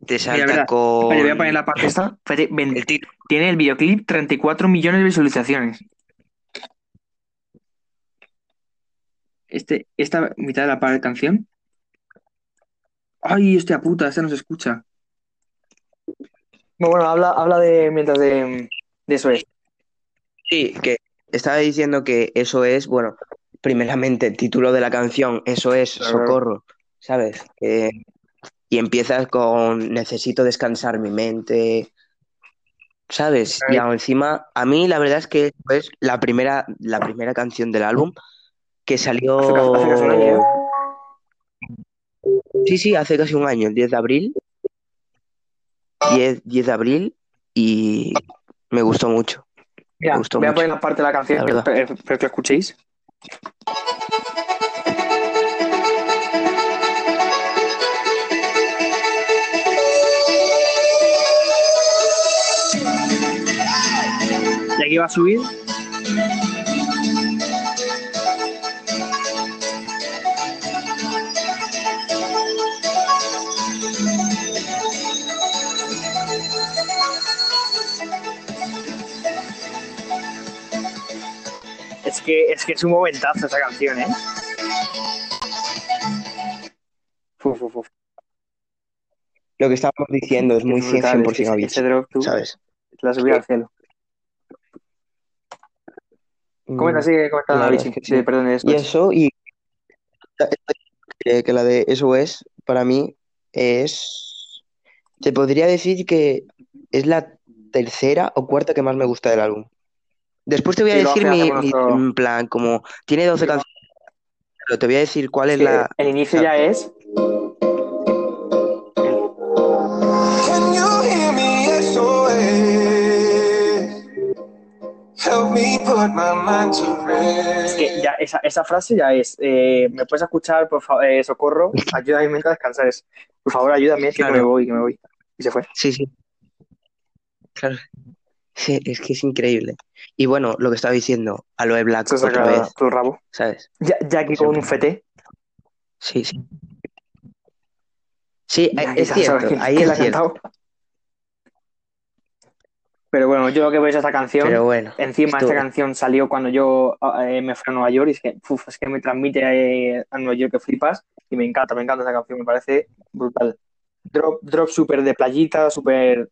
te salta con Vale, voy a poner la parte esta. El. Tiene el videoclip 34 millones de visualizaciones. Este, esta mitad de la parte de canción. Ay, hostia puta, esta no se escucha. Bueno, habla, habla de mientras de, de eso es. Sí, que estaba diciendo que eso es, bueno, primeramente el título de la canción, eso es. Socorro, ¿sabes? Y empiezas con Necesito descansar mi mente, ¿sabes? Y encima, a mí la verdad es que es la primera, la primera canción del álbum que salió... Hace casi- hace casi un año. Sí, sí, hace casi un año, el 10 de abril. 10, 10 de abril. y me gustó mucho. Mira, Me gustó voy a mucho, poner la parte de la canción, la que- verdad. pero, pero que escuchéis. Y aquí va a subir. Que, es que es un momentazo esa canción, ¿eh? Lo que estábamos diciendo es muy brutal, 100% es que ese- Avicii, ese drop, tú, ¿sabes? la subida al cielo. Comenta, Mm, sigue comentando, que sí. Sí, perdón, Y después. eso, y que, que la de Eso es, para mí, es. Te podría decir que es la tercera o cuarta que más me gusta del álbum. Después te voy a decir mi, mi- nuestro- plan, como tiene 12 canciones, pero te voy a decir cuál es Sí, la. El inicio ya es. Can you hear me? SOS. Help me put my mind to Es que ya esa, esa frase ya es. eh, ¿Me puedes escuchar, por favor? Eh, socorro, ayúdame a descansar. Es, por favor, ayúdame, es que Claro. me voy, que me voy. Y se fue. Sí, sí. Claro. Sí, es que es increíble. Y bueno, lo que estaba diciendo, Aloe Black Se otra vez, rabo. ¿sabes? Ya, ya aquí con un fete. Sí, sí. Sí, Ya, es cierto, ahí la es ha cierto. cantado. Pero bueno, yo lo que veo es esta canción. Pero bueno, Encima, esto- esta canción salió cuando yo eh, me fui a Nueva York y es que, uf, es que me transmite eh, a Nueva York que flipas y me encanta, me encanta esa canción, me parece brutal. Drop, drop súper de playita, súper...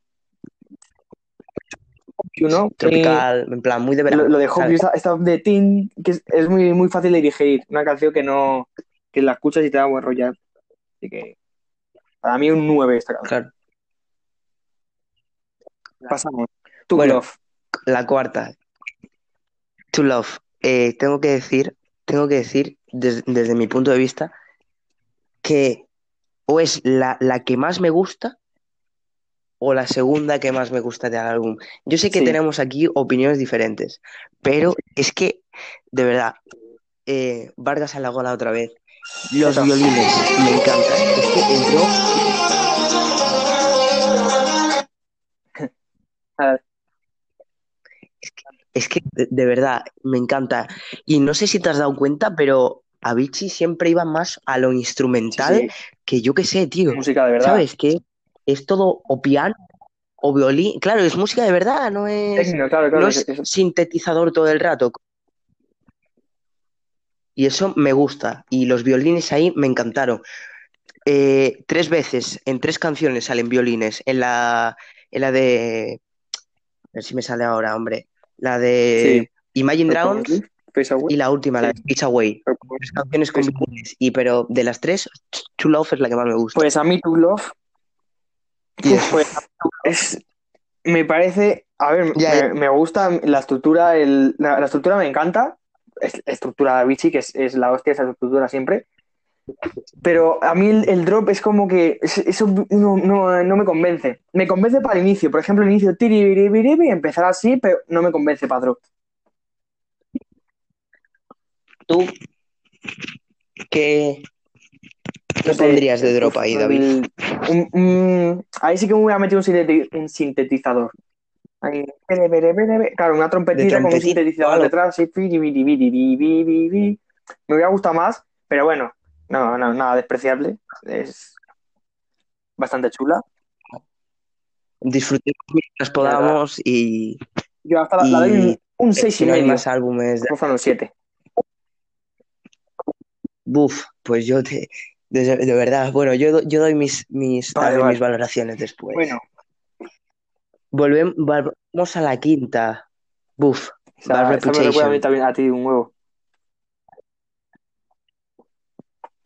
Tropical, en plan, muy de verano. lo, lo de. You, esta, esta de Teen, que es, es muy, muy fácil de digerir, una canción que no que la escuchas y te da buen rollo. Así que para mí un 9 esta canción. Claro. Pasamos. Tu Bueno. Love. La cuarta, To Love. Eh, tengo que decir, tengo que decir, des- desde mi punto de vista, que o es la, la que más me gusta o la segunda que más me gusta del álbum. Yo sé que Sí. tenemos aquí opiniones diferentes, pero es que, de verdad, eh, Vargas a la gola otra vez. Los Eso. violines, me encantan. Es que A ver, Es que de, de verdad me encanta. Y no sé si te has dado cuenta, pero Avicii siempre iba más a lo instrumental sí, que yo qué sé, tío. música de verdad. ¿Sabes? Que es todo o piano o violín. Claro, es música de verdad, no es, Tecno, claro, claro. no es- sintetizador todo el rato. Y eso me gusta. Y los violines ahí me encantaron. Eh, tres veces, en tres canciones salen violines. En la, en la de. A ver si me sale ahora, hombre. La de Imagine Dragons y la última, la de. Beach Away. Tres canciones con violines. Y pero de las tres, True Love es la que más me gusta. Pues a mí Tu Love Yes. pues, es, me parece, a ver, Ya, me, gusta la estructura, el, la, la estructura me encanta, es estructura de Avicii, que es, es la hostia esa estructura siempre, pero a mí el, el drop es como que es- eso no, no, no me convence. Me convence para el inicio, por ejemplo, el inicio, tiribiribiribi, empezar así, pero no me convence para drop. ¿Tú qué, qué pondrías de drop ahí, David? un- un- ahí sí que me voy a meter un, sinteti- un sintetizador. Ahí. Claro, una trompetita con un sintetizador claro. detrás. sí. Me hubiera gustado más, pero bueno, no, no, nada despreciable. Es bastante chula. Disfrutemos mientras podamos y, Yo hasta la, doy un, un seis si y no hay medio. más álbumes de... El 7. Buf, pues yo te... De, de verdad, bueno, yo, yo doy mis, mis, Vale, vale. mis valoraciones después. Bueno, Volvem- volvemos a la quinta. Buf, o sea, Bad esa me a mí también a ti un huevo.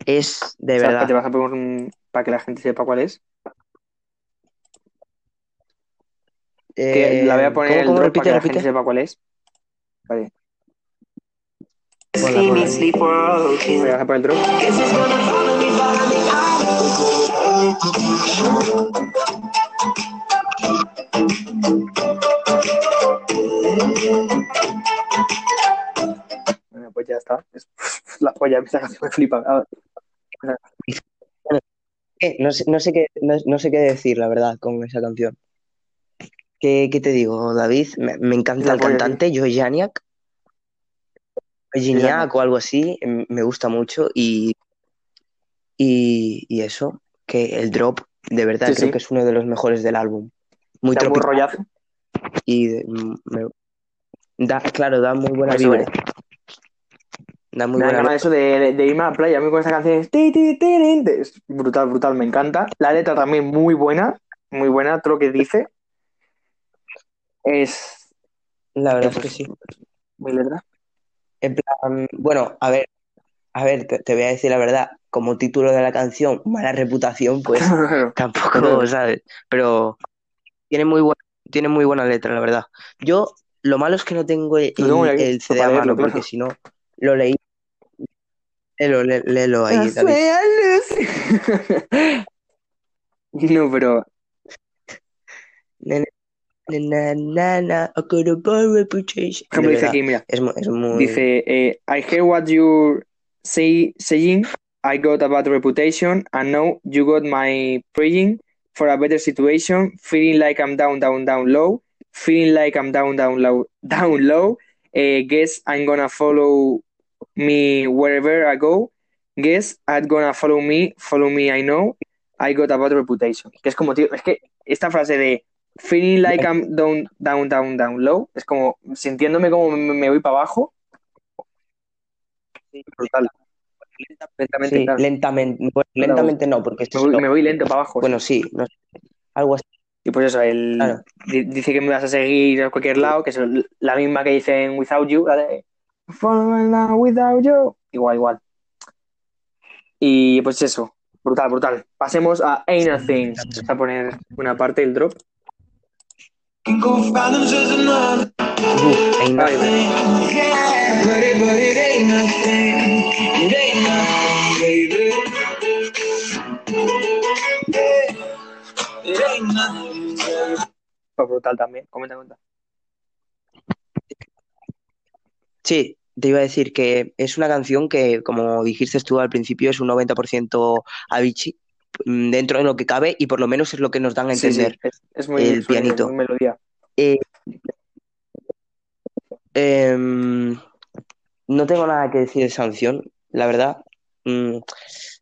Es de O sea, verdad. te vas a poner un- para que la gente sepa cuál es. Que Eh, la voy a poner ¿cómo, el cómo? Repite, para que la gente sepa cuál es. Vale. Ponla, ponla. Voy a poner el drop. Bueno, pues ya está. La polla, esa canción me flipa. Eh, no sé, no, sé qué, no, sé qué decir, la verdad, con esa canción. ¿Qué, te digo, David? Me, encanta el cantante, yo Janiak. Gignac o algo así, em, me gusta mucho y y, y eso, que el drop, de verdad, Sí, creo sí. que es uno de los mejores del álbum. Muy Da tropical rollazo. y mm, me- da, claro, da muy buena Eso vibra. es. Da muy Me buena eso de, de- de irme a la playa. A mí con esa canción es, es brutal, brutal, me encanta. La letra también muy buena, muy buena, todo lo que dice. Es. La verdad eh, es que sí. Mi letra. En plan, bueno, a ver, a ver, te, te voy a decir la verdad, como título de la canción, mala reputación, pues tampoco, ¿sabes? Pero tiene muy buena, tiene muy buena letra, la verdad. Yo, lo malo es que no tengo el, CD a mano, porque si no, lo leí. Léelo, lé- léelo ahí, David. No, pero Na, na, na, I ejemplo dice aquí, mira, es, mu- es muy... dice, eh, I hear what you're say, saying, I got a bad reputation, and now you got my praying for a better situation, feeling like I'm down, down, down low, feeling like I'm down, down low, down low, eh, guess I'm gonna follow me wherever I go, guess I'm gonna follow me, follow me I know, I got a bad reputation. Que es como, tío, es que esta frase de feeling like I'm down, down, down, down low, es como sintiéndome como me, me voy para abajo. Brutal. Lentamente, Sí, claro. lentamente, bueno, lentamente no, porque Me voy, es lo- me voy lento para abajo. Bueno, sí, no sé, algo así. Y pues eso, él Claro. dice que me vas a seguir a cualquier lado, que es la misma que dice en Without You, la de without you. Igual, igual. Y pues eso, brutal, brutal. Pasemos a Ain't a Thing. Vamos a poner una parte del drop. It ain't pues brutal también. Comenta, comenta. Sí, te iba a decir que es una canción que, como dijiste tú al principio, es un 90% Avicii, mm, dentro de lo que cabe, y por lo menos es lo que nos dan a Sí, sí, entender. es, es muy, El pianito. muy melodía. Eh, em, no tengo nada que decir de esa canción, la verdad. Mm,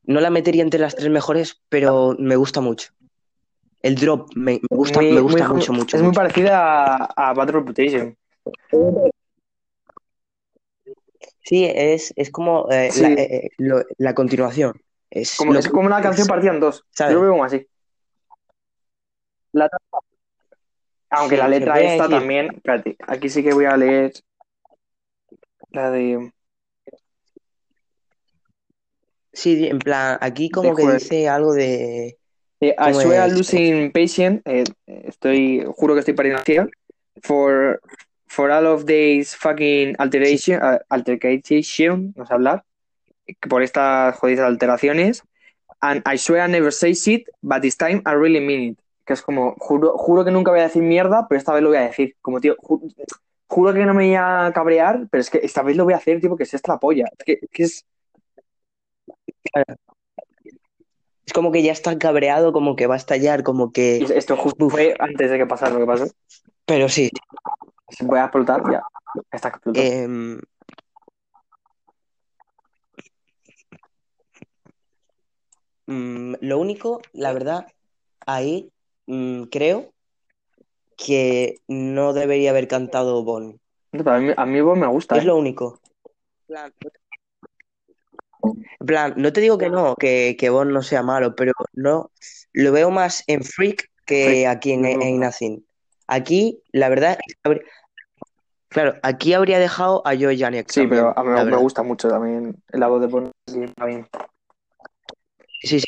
no la metería entre las tres mejores, pero me gusta mucho. El drop me, me gusta, Muy- me gusta muy- mucho, mucho, Es muy parecida a, a Bad Reputation. Sí, es, es como eh, Sí. la, eh, eh, lo- la continuación. Es, Como, es como una canción es- partida en dos. ¿sabes? Yo lo veo como así. La- Aunque Sí, la letra esta decir- también. Espérate, aquí sí que voy a leer la de. Sí, en plan, aquí como que dice algo de... Eh, I ¿Cómo swear es? losing patient. eh, estoy, juro que estoy perdiendo ciega. For, for all of these fucking alteration, uh, altercation, no sé hablar. Por estas jodidas alteraciones. And I swear I never say shit, but this time I really mean it. Que es como, juro, juro que nunca voy a decir mierda, pero esta vez lo voy a decir. Como, tío, ju- juro que no me voy a cabrear, pero es que esta vez lo voy a hacer, tipo, que es esta la polla. Que, que es. Es como que ya está cabreado, como que va a estallar, como que... Esto justo fue antes de que pasara lo que pasó. Pero sí, voy a explotar, ya. Está explotado. em, mm, lo único, la verdad, ahí mm, creo que no debería haber cantado Bon. A mí, a mí vos me gusta, Es ¿eh? lo único. En plan, no te digo que no, que, que Bon no sea malo, pero no lo veo más en Freak que aquí en, en no. Nothing. Aquí, la verdad, claro, aquí habría dejado a Joe Janiak Sí, también, pero a mí me gusta mucho también la voz de Bon. Sí, está bien. Sí, sí.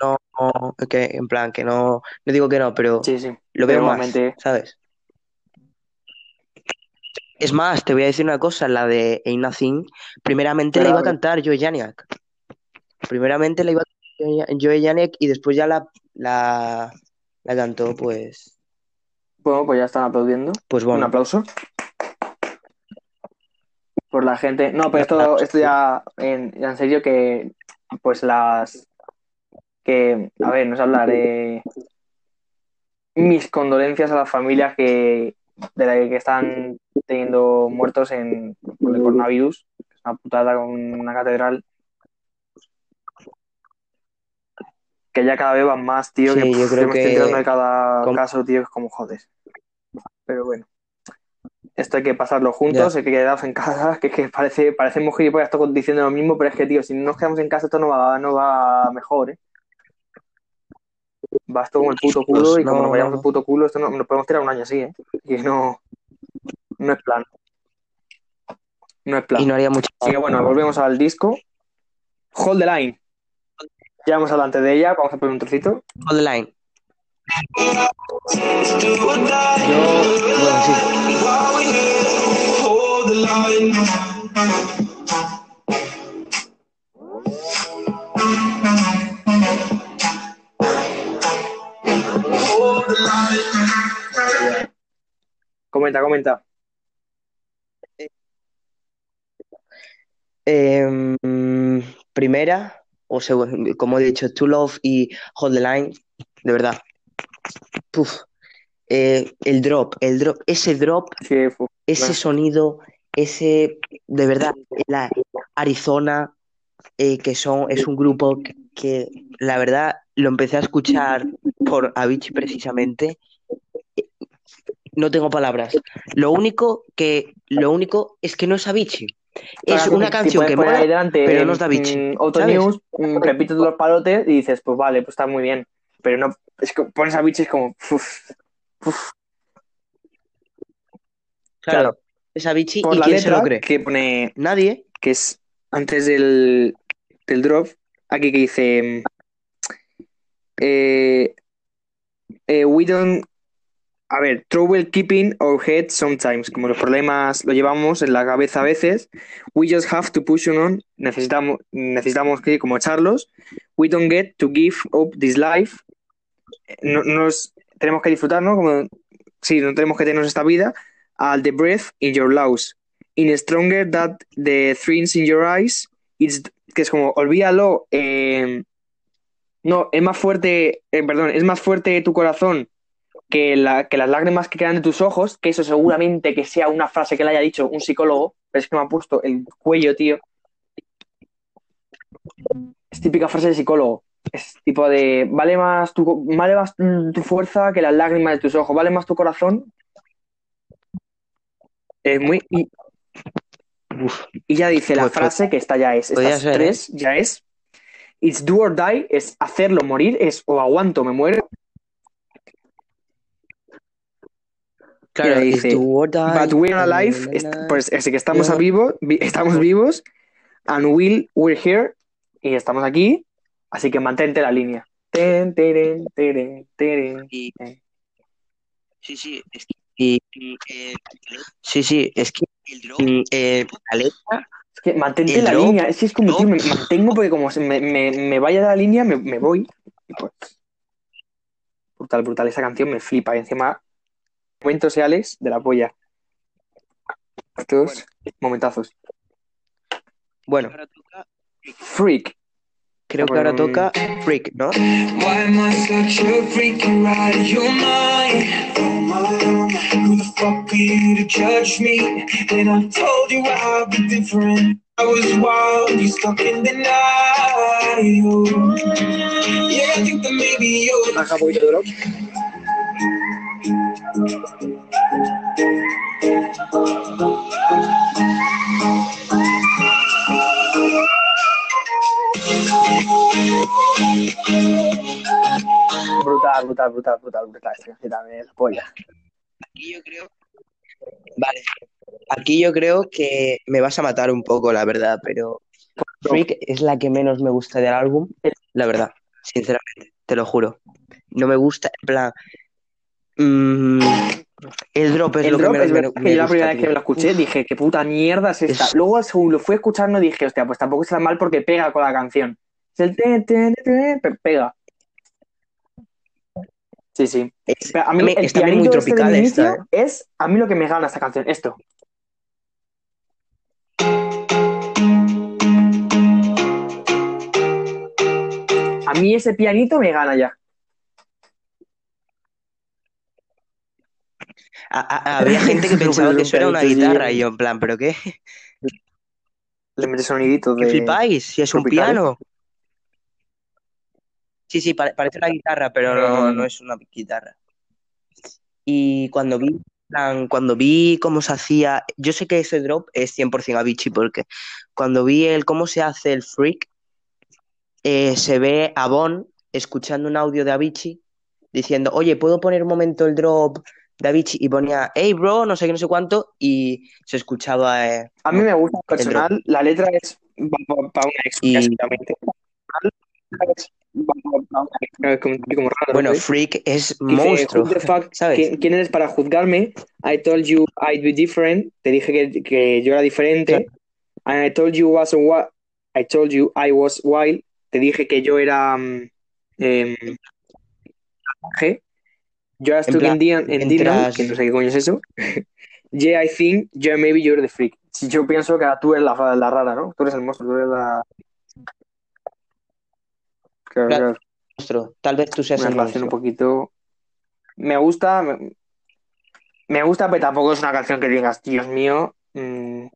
No, que en plan, que no, no digo que no, pero Sí, sí. lo Pero veo más, ¿sabes? Es más, te voy a decir una cosa, la de Ain't Nothing, primeramente la iba a cantar Joe Janiak. Primeramente la iba a cantar Joe Janiak y después ya la, la, la cantó, pues, bueno, pues ya están aplaudiendo. pues Un bueno. aplauso. por la gente. No, pero esto, esto ya, en, ya en serio que, pues las, que, a ver, no es hablar de mis condolencias a las familias que, de las que están teniendo muertos en, por el coronavirus, es una putada con una catedral. Que ya cada vez van más, tío, Sí, que yo creo que- de cada caso, tío, es como jodes. Pero bueno. Esto hay que pasarlo juntos, Ya. hay que quedarnos en casa, que, que parece, parecemos gilipollas todos diciendo lo mismo, pero es que, tío, si no nos quedamos en casa esto no va, no va mejor, ¿eh? Va esto como el puto culo Pues y como no, nos vayamos no. el puto culo, esto no, nos podemos tirar un año así, ¿eh? Y no, no es plan. No es plan. Y no haría mucho. Así que bueno, volvemos al disco. Hold the line. Ya vamos adelante de ella, vamos a poner un trocito. Hold the line. Yo, bueno, sí. Comenta, comenta. Em, primera, o segu- como he dicho, To Love y Hold the Line, de verdad. Puf. Eh, el drop, el drop, ese drop, Sí, ese sonido, ese, de verdad, la Arizona, eh, que son, es un grupo que, que, la verdad lo empecé a escuchar por Avicii precisamente. No tengo palabras. Lo único que, lo único es que no es Avicii. Es una canción que mola, delante, pero no es Auto ¿sabes? News, repites los palotes y dices, pues vale, pues está muy bien. Pero no, es que pones a Vichy es como, uf, uf. Claro, Claro. es Avicii por y la quién se lo cree. que pone, Nadie. que es antes del, del drop, aquí que dice, eh, eh, we don't, a ver, trouble keeping our head sometimes, como los problemas lo llevamos en la cabeza a veces, we just have to push on, necesitamos, necesitamos que como echarlos, we don't get to give up this life, no, nos tenemos que disfrutar, ¿no? Como, sí, no tenemos que tener esta vida, all the breath in your lungs, in stronger that the things in your eyes, it's, que es como, olvídalo, eh, no, es más fuerte, eh, perdón, es más fuerte tu corazón que, la, que las lágrimas que quedan de tus ojos, que eso seguramente que sea una frase que le haya dicho un psicólogo, pero es que me ha puesto el cuello, tío. Es típica frase de psicólogo. Es tipo de, vale más tu, vale más tu fuerza que las lágrimas de tus ojos, vale más tu corazón. Es muy... Y, ya dice la Pues, pues, frase que esta ya es, estas ser, ¿eh? tres ya es, it's do or die, es hacerlo morir, es o aguanto, me muero, claro, it's dice, do or die, But we're na, na, alive, pues así que estamos Yeah. a vivo, vi- estamos vivos, and we'll, we're here, y estamos aquí, así que mantente la línea. Ten, teren, teren, teren. Y- Sí, sí, es que, y- y, eh, sí, sí, es que mm, eh, la letra, Es que mantente la drop, línea, es que es como, drop. tío, me mantengo porque como se me, me, me vaya de la línea, me, me voy. Y pues, brutal, brutal, esa canción me flipa, y encima, momentos reales de la polla. Estos momentazos. bueno, Freak. creo que ahora toca Freak, ¿no? Fuck are you to judge me? And I told you I'd be different. I was wild, you stuck in denial. Yeah, I think that maybe you're Baja un poquito de drop. Brutal, brutal, brutal, brutal, brutal. Esta canción también es la polla. Aquí yo creo. Vale. Aquí yo creo que me vas a matar un poco, la verdad, pero Freak es la que menos me gusta del álbum, la verdad, sinceramente, te lo juro. No me gusta, en plan. mm, el drop es El lo drop que menos es me, verdad me que yo la primera vez que la escuché dije, qué puta mierda es esta. Es- Luego, según lo fui escuchando, dije, hostia, pues tampoco está mal porque pega con la canción. Es el te, te, te, te, pe- pega. Sí, sí. Es, a muy tropical este esta. Eh. Es a mí lo que me gana esta canción, esto. A mí ese pianito me gana ya. Había gente que pensaba que eso era una guitarra y yo en plan, ¿pero qué? Le metes soniditos de... ¿Qué flipáis? Si es un piano. Sí, sí, pare- parece una guitarra, pero no, no es una guitarra. Y cuando vi, cuando vi cómo se hacía, yo sé que ese drop es 100% Avicii, porque cuando vi el cómo se hace el freak, eh, se ve a Bon escuchando un audio de Avicii diciendo, oye, ¿puedo poner un momento el drop de Avicii? Y ponía, hey bro, no sé qué, no sé cuánto, y se escuchaba... eh, A mí me gusta El personal, la letra es para una ex, Y- básicamente. Como, como raro, Bueno, ¿no? freak es Dice, monstruo, "Who the fuck? ¿sabes? ¿Quién, quién eres para juzgarme? I told you I'd be different. Te dije que, que yo era diferente. And I told you was a I told you I was wild. Te dije que yo era salvaje. Yo stuck plan, in, Dian- in Dinam, mientras- que no sé qué coño es eso. yeah, I think, yeah, maybe you're the freak. Si yo pienso que tú eres la, la rara, ¿no? Tú eres el monstruo, tú eres la... Claro, Claro. Tal vez tú seas Una el relación un poquito. Me gusta. Me, me gusta, pero tampoco es una canción que digas, Dios mío. mm,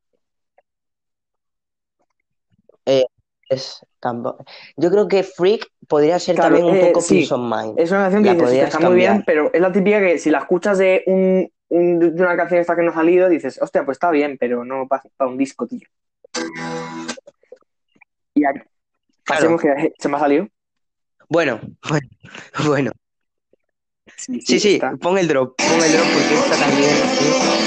Es tampoco- Yo creo que Freak podría ser Claro, también un eh, poco sí. Peace of Mind. es una canción que dices, "Hostia, podrías está muy bien, pero es la típica que si la escuchas de, un, un- de una canción esta que no ha salido, dices, hostia, pues está bien, pero no para, para un disco, tío. Y aquí, Claro. pasemos que se me ha salido. Bueno, bueno, bueno. Sí, Sí, sí, está. pon el drop, pon el drop porque esta también. sí.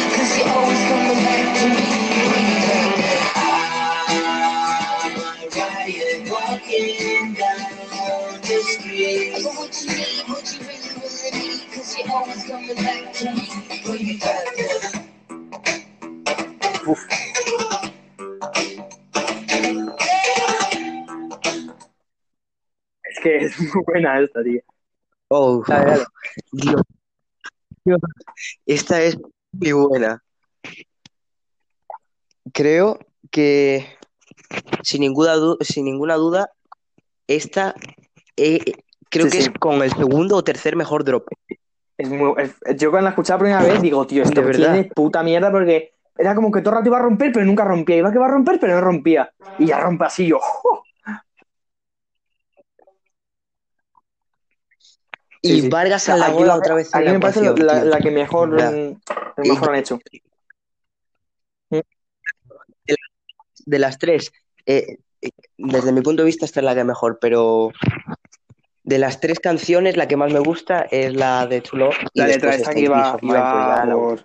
Uf. Que es muy buena esta, tío. Oh, Dale, dale. Dios. Dios. Esta es muy buena. Creo que sin ninguna, du- sin ninguna duda, esta eh, creo Sí, que sí. es con el segundo o tercer mejor drop. Es muy, es- yo cuando la escuché la primera vez digo, tío, esto tiene puta mierda porque era como que todo el rato iba a romper, pero nunca rompía. Iba que iba a romper, pero no rompía. Y ya rompe así yo. Sí, Y sí. Vargas Aquí Alagoda lo- otra vez a en mí la me parece la, la que mejor, mejor han hecho. De las tres, eh, desde mi punto de vista, esta es la que mejor, pero de las tres canciones, la que más me gusta es la de y La letra esta que iba, pues a la- por,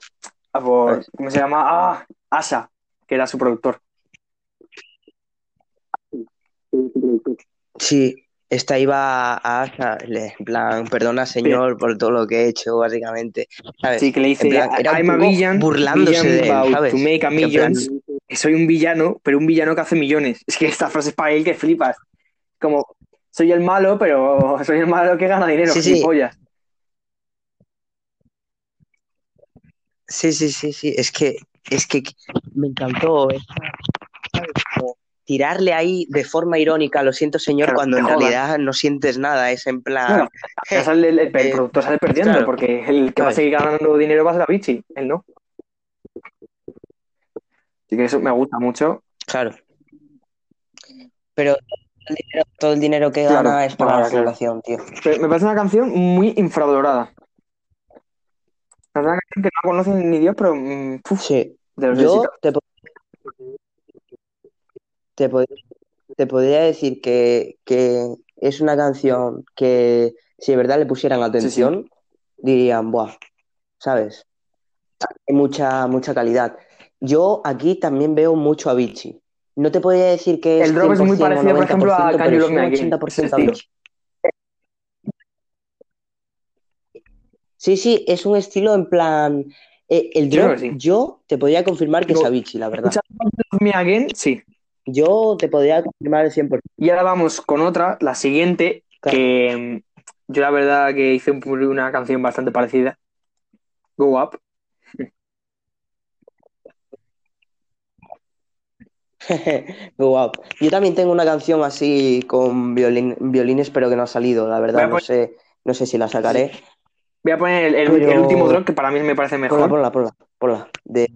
a por- ¿cómo se llama? Ah, Asa, que era su productor. Sí, esta iba a, a- le- en plan, perdona señor por todo lo que he hecho, básicamente, ¿sabes? Sí, que le dice, plan, era un I'm a poco villain, burlándose villain de él, ¿sabes? to make a plan- soy un villano, pero un villano que hace millones. Es que esta frase es para él que flipas. Como, soy el malo, pero soy el malo que gana dinero, Sí, sí. gilipollas. Sí, sí, sí, sí, es que, es que me encantó esta, tirarle ahí de forma irónica, lo siento señor, Claro, cuando en realidad no sientes nada, es en plan... El, el- el eh, productor sale perdiendo, claro. porque el que va a seguir ganando dinero va a ser Avicii, él no. Así que eso me gusta mucho. Claro. Pero todo el dinero, todo el dinero que gana es para la fundación, tío. Pero me parece una canción muy infravalorada. Es una canción que no conocen ni Dios, pero mm, uf, Sí. de los Yo te, po- te, pod- te podría decir que, que es una canción que si de verdad le pusieran atención, dirían, buah, ¿sabes? Hay mucha, mucha calidad. Yo aquí también veo mucho a Avicii. No te podría decir que es El drop es muy 100% o parecido, por ejemplo, a 90%, Can You pero Love Me es un Again, 80% ese estilo. Avicii. Sí, sí, es un estilo en plan... eh, el drop, sí. yo te podría confirmar que es No, Avicii, la verdad. Me Again, sí. Yo te podría confirmar el 100%. Y ahora vamos con otra, la siguiente, Claro. que mm, yo la verdad que hice un- una canción bastante parecida. Go Up. Qué guapo. Yo también tengo una canción así con violín, violines, pero que no ha salido, la verdad. No sé, no sé si la sacaré. Voy a poner el, el- Pero- el último drop que para mí me parece Ponla, mejor. ponla, ponla, ponla. De...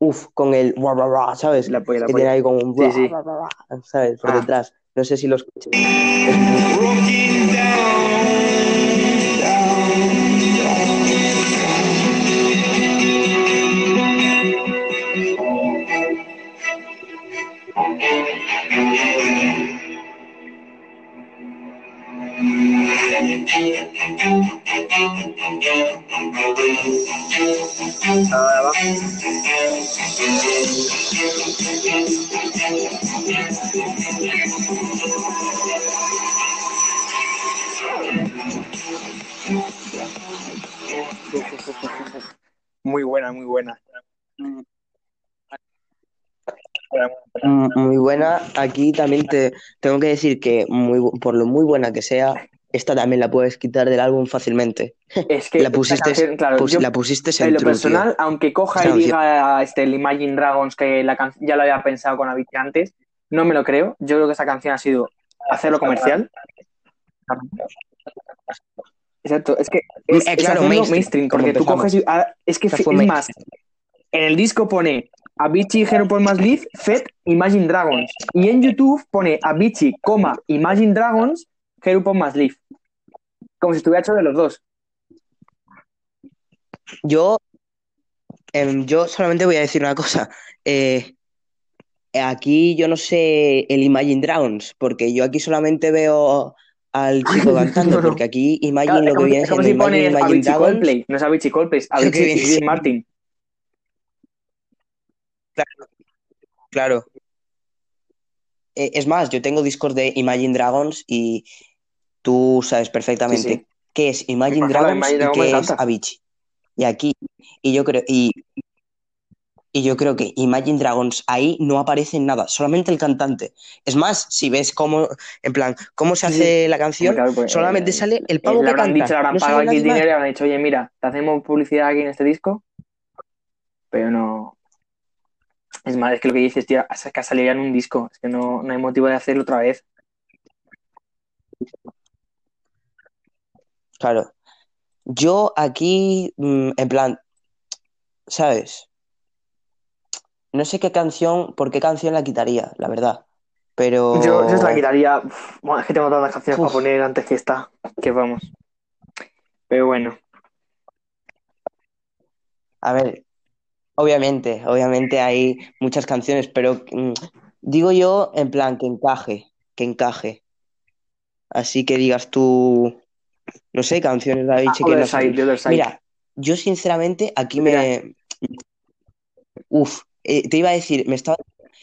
Uf, con el guau, ¿sabes? La polla, la que polla. tiene ahí como un Sí, ¿sabes? Por Ah. detrás. No sé si lo escuchas. Muy- buena, muy buena. Mm, Muy buena. Aquí también te tengo que decir que muy, por lo muy buena que sea, esta también la puedes quitar del álbum fácilmente. Es que La pusiste, canción, claro, pus- yo la pusiste en en lo True, personal, aunque coja Esta y diga este, el Imagine Dragons que la ya lo había pensado con Avicii antes, no me lo creo. Yo creo que esa canción ha sido hacerlo comercial. Exacto, es que es, Eh, es claro, mainstream, porque tú coges y, ah, es que es más, en el disco pone Avicii, Hero Más Live, Fed, Imagine Dragons. Y en YouTube pone Avicii, coma, Imagine Dragons, Hero Paul Más Live. Como si estuviera hecho de los dos. Yo, em, yo solamente voy a decir una cosa. Eh, aquí yo no sé el Imagine Dragons, porque yo aquí solamente veo al chico cantando, No, no. porque aquí Imagine Claro, lo que viene es como si Imagine, pones Imagine Dragons. Coldplay. No es Avicii Coldplay, es Avicii Martin. Claro. Eh, es más, yo tengo discos de Imagine Dragons y tú sabes perfectamente Sí, sí. qué es Imagine Dragons Imagine y qué es. Avicii. Y aquí, y yo creo, y, y yo creo que Imagine Dragons ahí no aparece en nada, solamente el cantante. Es más, si ves cómo, en plan, cómo se Sí, hace la canción, claro, pues, solamente eh, sale el eh, pavo le que habrán canta. dicho, le habrán no pagado más. dinero y habrán dicho, oye, mira, te hacemos publicidad aquí en este disco. Pero no. Es más, es que lo que dices, tío, es que ha salido ya en un disco. Es que no, no hay motivo de hacerlo otra vez. Claro. Yo aquí, mm, en plan, ¿sabes? No sé qué canción, por qué canción la quitaría, la verdad. Pero. Yo, yo la quitaría. Bueno, es que tengo tantas canciones Uf. para poner antes que esta. Que vamos. Pero bueno. A ver, obviamente, obviamente hay muchas canciones, pero mm, digo yo en plan que encaje, que encaje. Así que digas tú, no sé, canciones de Avicii que no Side. Mira, yo sinceramente aquí Mira. me. Uf, eh, te iba a decir, me estaba.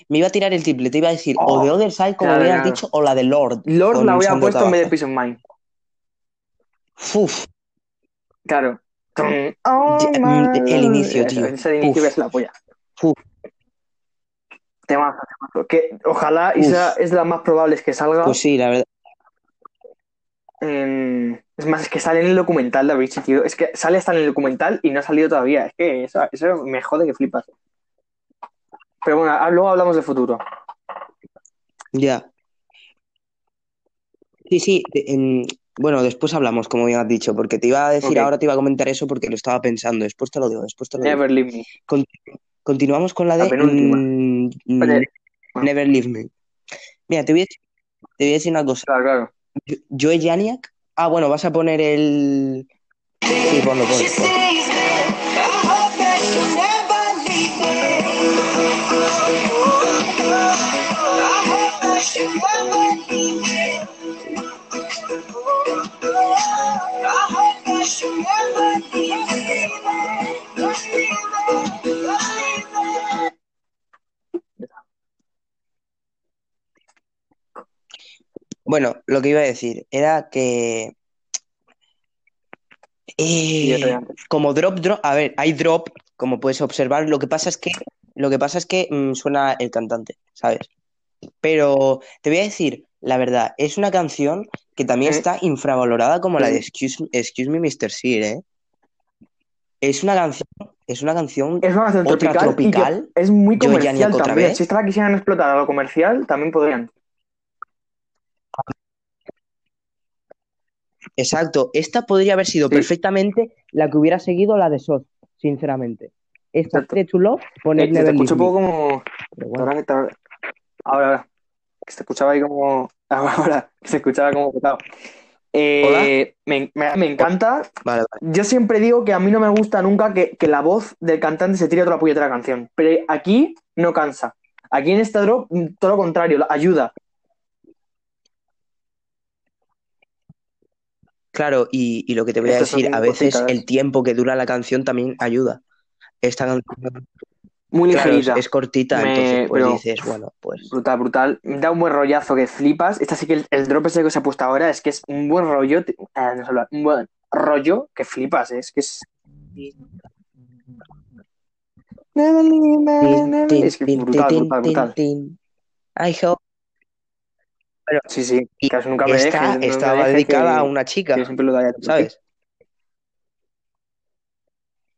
Me iba a tirar el triple, te iba a decir o Oh, The Other Side, como claro, dicho, o la de Lord. Lord la hubiera puesto en vez de. Peace of Mind. Uf, Claro. Oh, el inicio, tío. Ese inicio Uf. es la polla. Uf. Temazo, temazo. Que ojalá y Uf. es de las más probables que salga. pues sí, la verdad. En- Es más, es que sale en el documental de Avicii, tío. Es que sale hasta en el documental y no ha salido todavía. Es que eso, eso me jode que flipas. Pero bueno, ah, luego hablamos de futuro. Ya. Sí, sí. en- Bueno, después hablamos, como bien has dicho, porque te iba a decir ahora, te iba a comentar eso porque lo estaba pensando. Después te lo digo, después te lo digo. Never Leave Me. Con- Continuamos con la de mm, Never Leave Me. Mira, te voy a, te voy a decir una cosa. claro, claro. Joe Janiak. Ah, bueno, vas a poner el. Bueno, lo que iba a decir era que. Eh, como drop, drop. A ver, hay drop, como puedes observar. Lo que pasa es que. Lo que pasa es que mm, suena el cantante, ¿sabes? Pero te voy a decir, la verdad, es una canción que también está infravalorada como la de. Excuse, Excuse Me, Mr. Sear, ¿eh? Es una canción, es una canción Es una canción tropical, es muy comercial otra también. vez. Si esta la quisieran explotar a lo comercial, también podrían. Exacto, esta podría haber sido Sí. perfectamente la que hubiera seguido la de SOS, sinceramente. Esta de Love, poner Eh, se te Never escucha un poco como. Bueno, Ahora que te- Ahora, ahora. Que se escuchaba ahí como. Ahora, ahora, que se escuchaba como. Eh, me, me- me encanta. vale, vale. Yo siempre digo que a mí no me gusta nunca que, que la voz del cantante se tire a otra puñetera canción. Pero aquí no cansa. Aquí en este drop, mm, todo lo contrario, ayuda. Claro, y, y lo que te voy a decir, a veces cositas. el tiempo que dura la canción también ayuda. Esta canción, Muy claro, es, ligerita. es cortita, Me- entonces pues pero- dices, bueno, pues Brutal, brutal. Da un buen rollazo que flipas. Esta sí que el, el drop ese que se ha puesto ahora es que es un buen rollo. te- ah, no sé hablar, un buen rollo que flipas. eh, Es que es. Es que brutal, brutal, brutal. I hope Sí, sí. Y Que nunca me esta dejes. estaba dedicada que- a una chica, que yo siempre lo daría. ¿sabes?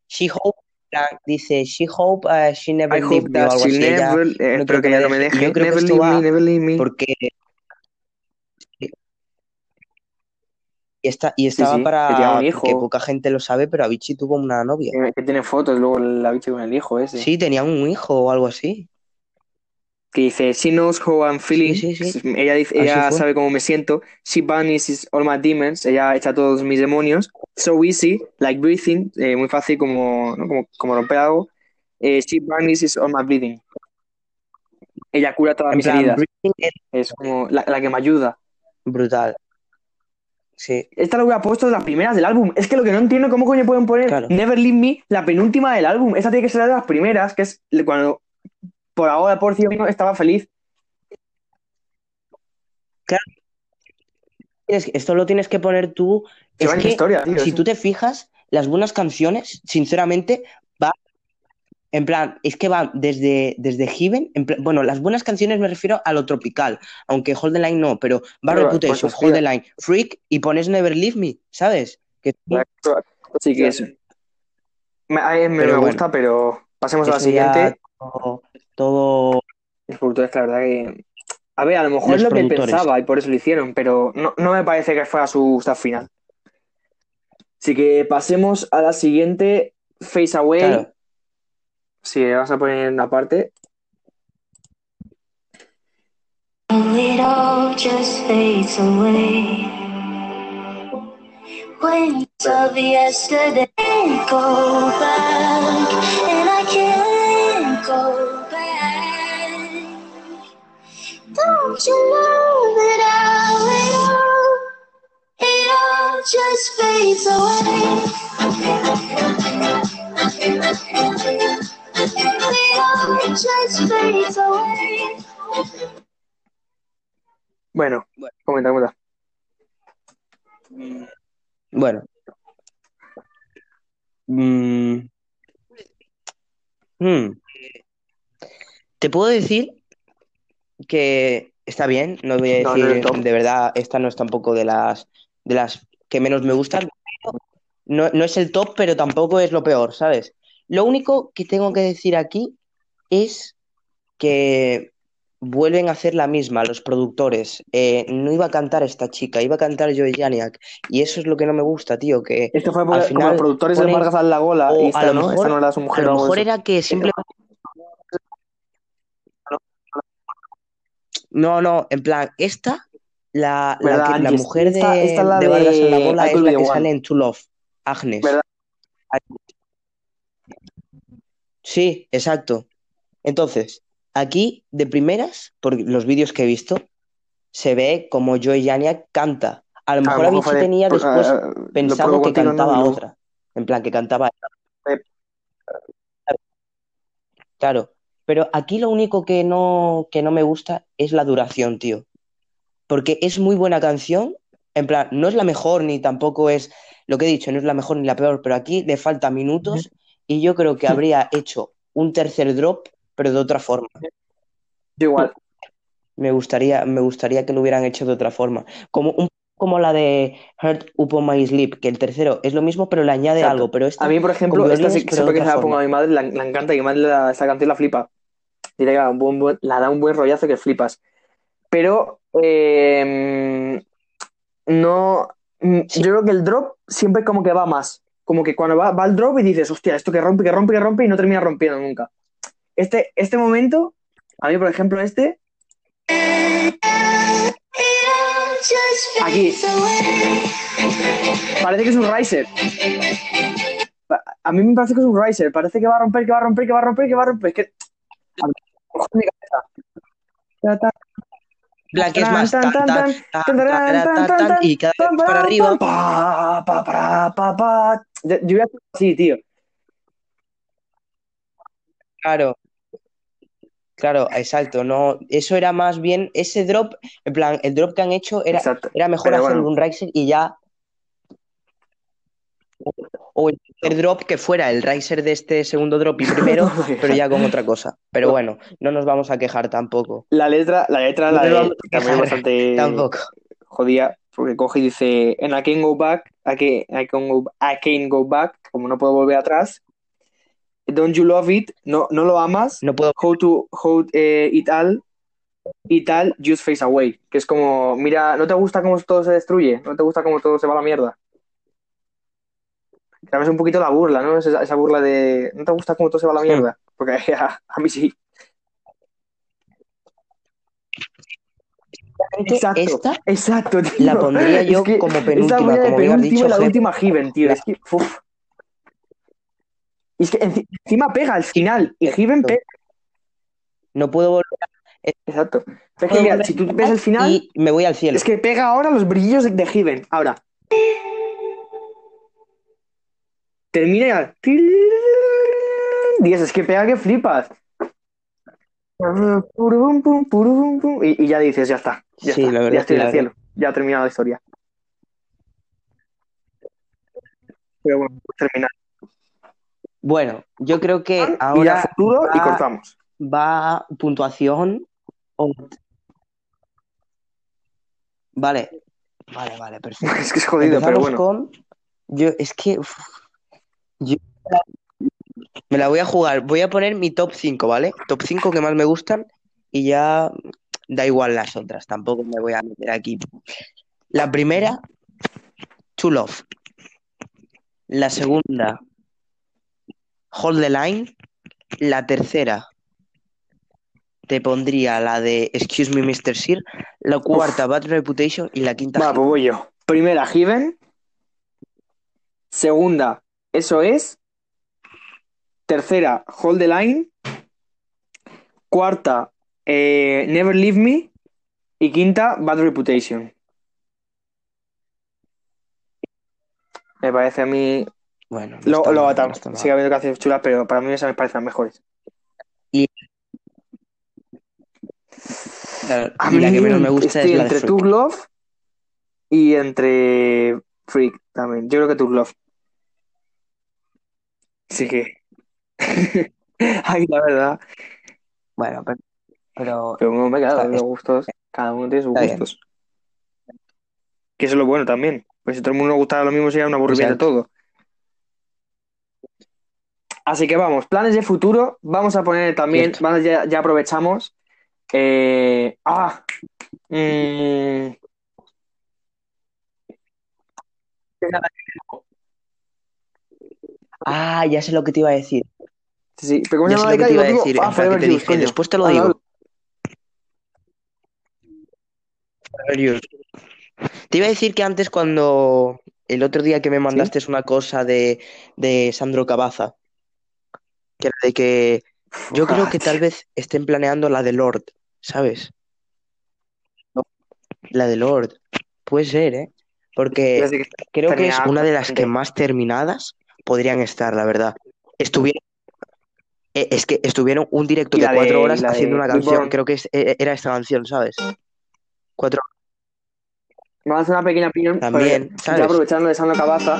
She hope, la- dice, she hope uh, she never me o algo así. Never. eh, no quiere que ella no me deje. Yo creo que Never esto leave va me, never leave me. porque y, esta, y estaba sí, que para hijo. poca gente lo sabe, pero Avicii tuvo una novia. Que, que tiene fotos luego la bicha con el hijo ese. Sí, tenía un hijo o algo así. Que dice, she knows how I'm feeling. Sí, sí, sí. Ella, dice, ella sabe cómo me siento. She banishes all my demons. Ella echa todos mis demonios. So easy, like breathing. eh, muy fácil como, ¿no? como, como romper algo. Eh, she banishes all my bleeding. Ella cura todas mis plan, heridas. breathing es como la, la que me ayuda. brutal. Sí, Esta lo hubiera puesto de las primeras del álbum. Es que lo que no entiendo, ¿cómo coño pueden poner Claro. Never Leave Me, la penúltima del álbum? Esta tiene que ser la de las primeras, que es cuando por ahora, por cierto, estaba feliz. Que- esto lo tienes que poner tú. Es va que historia, tío. si tú te fijas, las buenas canciones, sinceramente, va. En plan, es que van desde, desde Heaven. en plan- bueno, las buenas canciones me refiero a lo tropical, aunque Hold the Line no, pero va Pero, Reputation, pues, Hold the Line, Freak y pones Never Leave Me, ¿sabes? Que Así que eso. Me, a mí me, Pero me bueno, gusta, pero pasemos a la ya siguiente. Todo, todo- Los productores, la verdad que. A ver, a lo mejor Los es lo que pensaba y por eso lo hicieron, pero no, no me parece que fuera su staff final. Así que pasemos a la siguiente, Face Away. Claro, Sí, vamos a poner una parte. It all just fades away. When it's of yesterday, go back, and I can't go Don't you know that how it all, it all just fades away. It all just fades away. Bueno, Bueno. comenta, comenta. bueno. Mm. Hmm. Te puedo decir que está bien, no voy a No, no es decir, de verdad, esta no es tampoco de las, de las que menos me gustan. No, no es el top, pero tampoco es lo peor, ¿sabes? Lo único que tengo que decir aquí es que vuelven a hacer la misma los productores. Eh, no iba a cantar esta chica, iba a cantar Joey Janiak. Y eso es lo que no me gusta, tío, que Esto fue Al final como los productores ponen- de Vargas la gola y a esta lo no, mejor- esta no era su a mujer o lo mejor era que simplemente... No, no, en plan, esta, la, la, mujer de, Esta- la de Vargas en la de bola I es la que sale en True Love, Agnes. ¿Verdad? Sí, exacto. Entonces, aquí de primeras, por los vídeos que he visto, se ve como Joey Janiak canta. A lo mejor A Avicii fue- tenía pues, después lo pensado que cantaba otra. En plan, que cantaba. Eh. Claro. Pero aquí lo único que no, que no me gusta es la duración, tío. Porque es muy buena canción. En plan, no es la mejor ni tampoco es lo que he dicho, no es la mejor ni la peor, pero aquí le falta minutos y yo creo que habría hecho un tercer drop, pero de otra forma. Yo igual. Me gustaría, me gustaría que lo hubieran hecho de otra forma. Como un como la de Heart Upon My Sleep, que el tercero es lo mismo, pero le añade Exacto. algo. Pero esta, A mí, por ejemplo, esta sí, siempre que se la pongo a mi madre, la, encanta y mi madre la, esta canción la flipa. Dice que un buen- la da un buen rollazo que flipas. Pero eh, no. mm, Sí. Yo creo que el drop siempre como que va más. Como que cuando va, va el drop y dices, hostia, esto que rompe, que rompe, que rompe y no termina rompiendo nunca. Este, este momento, a mí, por ejemplo, este, Aquí. parece que es un riser. A mí me parece que es un riser. Parece que va a romper, que va a romper, que va a romper, que va a romper. Es que. Black es más y cada vez para arriba. Pa, pa, pa, pa. Yo voy a hacer así, tío. Claro. Claro, exacto. No, eso era más bien ese drop, en plan, el drop que han hecho era, era mejor hacer un Riser y ya tercer drop que fuera el riser de este segundo drop y primero, pero ya con otra cosa. Pero bueno, no nos vamos a quejar tampoco. La letra, la letra, No la de también bastante tampoco. jodida, porque coge y dice, and I can go back, I can, I can go, I can go back, como no puedo volver atrás. Don't you love it? No, no lo amas. No puedo. How to, how eh, it all, it all just face away. Que es como, mira, ¿no te gusta cómo todo se destruye? ¿No te gusta cómo todo se va a la mierda? También es un poquito la burla, ¿no? Esa, esa burla de, ¿no te gusta cómo todo se va a la mierda? Porque a, a mí sí. Exacto. Esta Exacto, tío. la pondría Es yo que como penúltima, de como has penúltima dicho, y la última Given, tío. Es que, uf. Y es que enci- encima pega al final. Y Given pega. No puedo volver Exacto. Es que mira, si tú ves el final, y me voy al cielo. es que pega ahora los brillos de, de Given. Ahora. Termina ya. Dios, es que pega que flipas. Y, y ya dices, ya está. Ya Sí, está. ya es estoy en el cielo. Ya ha terminado la historia. Pero bueno, terminar. Bueno, yo creo que Mira ahora futuro y va- cortamos. va puntuación. o- Vale, vale, vale, perfecto. Es que es jodido, pero Empezamos bueno. con. Yo, es que. uf, yo me la voy a jugar. Voy a poner mi top 5, ¿vale? Top 5 que más me gustan y ya da igual las otras. Tampoco me voy a meter aquí. La primera, To Love. La segunda, Hold the Line. La tercera, te pondría la de Excuse me, Mr. Sir. La cuarta, Bad Reputation. Y la quinta, Va, pues voy yo. Primera, Given. Segunda, eso es. Tercera, Hold the Line. Cuarta, eh, Never Leave Me. Y quinta, Bad Reputation. Me parece a mí. Bueno, no está lo mal, atamos. no. Sigue habiendo canciones chulas, pero para mí esas me parecen mejores. La, A y la que mí menos me gusta es la de entre Freak. Tug Love y entre Freak también. Yo creo que Tug Love. Sí que. Ay, la verdad. Bueno, pero, pero Pero no me Está- los gustos. Cada uno tiene sus está bien. gustos. Que eso es lo bueno también. Pues si todo el mundo gustara lo mismo, sería un aburrimiento Exacto. todo. Así que vamos, planes de futuro. Vamos a poner también, Cierto. vamos, ya, ya aprovechamos. Eh, ah, mm, Ah, ya sé lo que te iba a decir. sí, sí, pero ¿cómo Ya sé lo que te iba a decir. digo, ah, en plan, que Forever te dije, después te lo Habla, digo. Te iba a decir que antes cuando el otro día que me mandaste una cosa de, de Sandro Cabaza, que era de que yo creo que tal vez estén planeando la de Lord, ¿sabes? La de Lord. Puede ser, ¿eh? Porque creo que es una de las que más terminadas podrían estar, la verdad. Estuvieron, eh, es que estuvieron un directo de cuatro de- horas de haciendo una canción. Creo que es- eh, era esta canción, ¿sabes? Cuatro Vamos a hacer una pequeña opinión. También, ¿sabes? Ya aprovechando de Sandro Cabaza,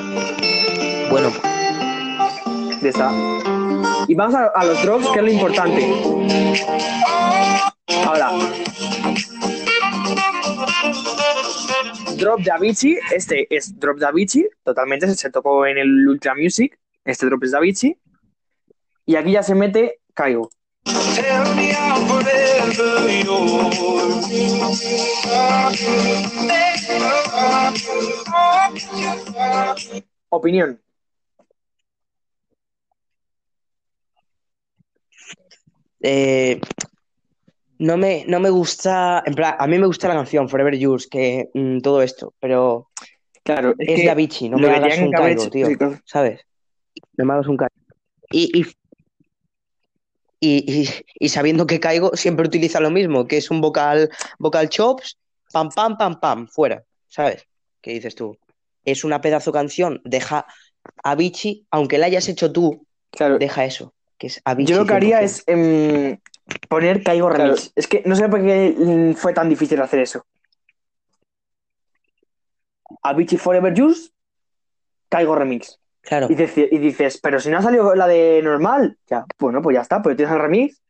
Bueno, ya está. Y vamos a, a los drops, que es lo importante. Ahora. Drop de Avicii, este es drop de Avicii, totalmente, se, tocó en el Ultra Music, este drop es de Avicii, y aquí ya se mete Caigo. Opinión. Eh, no me, no me gusta, en plan, a mí me gusta la canción Forever Yours, que mm, todo esto, pero Claro, es que de Avicii, no me hagas un Caigo, hecho- tío. ¿sabes? No me hagas un Caigo. Y, y, y, sabiendo que Caigo siempre utiliza lo mismo, que es un vocal, vocal chops, pam, pam, pam, pam, fuera, ¿sabes? ¿Qué dices tú? Es una pedazo canción, deja a Avicii, aunque la hayas hecho tú, Claro, deja eso, que es Avicii yo lo que haría 100%. es em, poner Caigo Claro. Remix. Es que no sé por qué fue tan difícil hacer eso. Avicii Forever Juice, Caigo Remix. Claro. Y, dice- y dices, pero si no ha salido la de normal, ya, bueno, pues ya está, pues tienes el remix.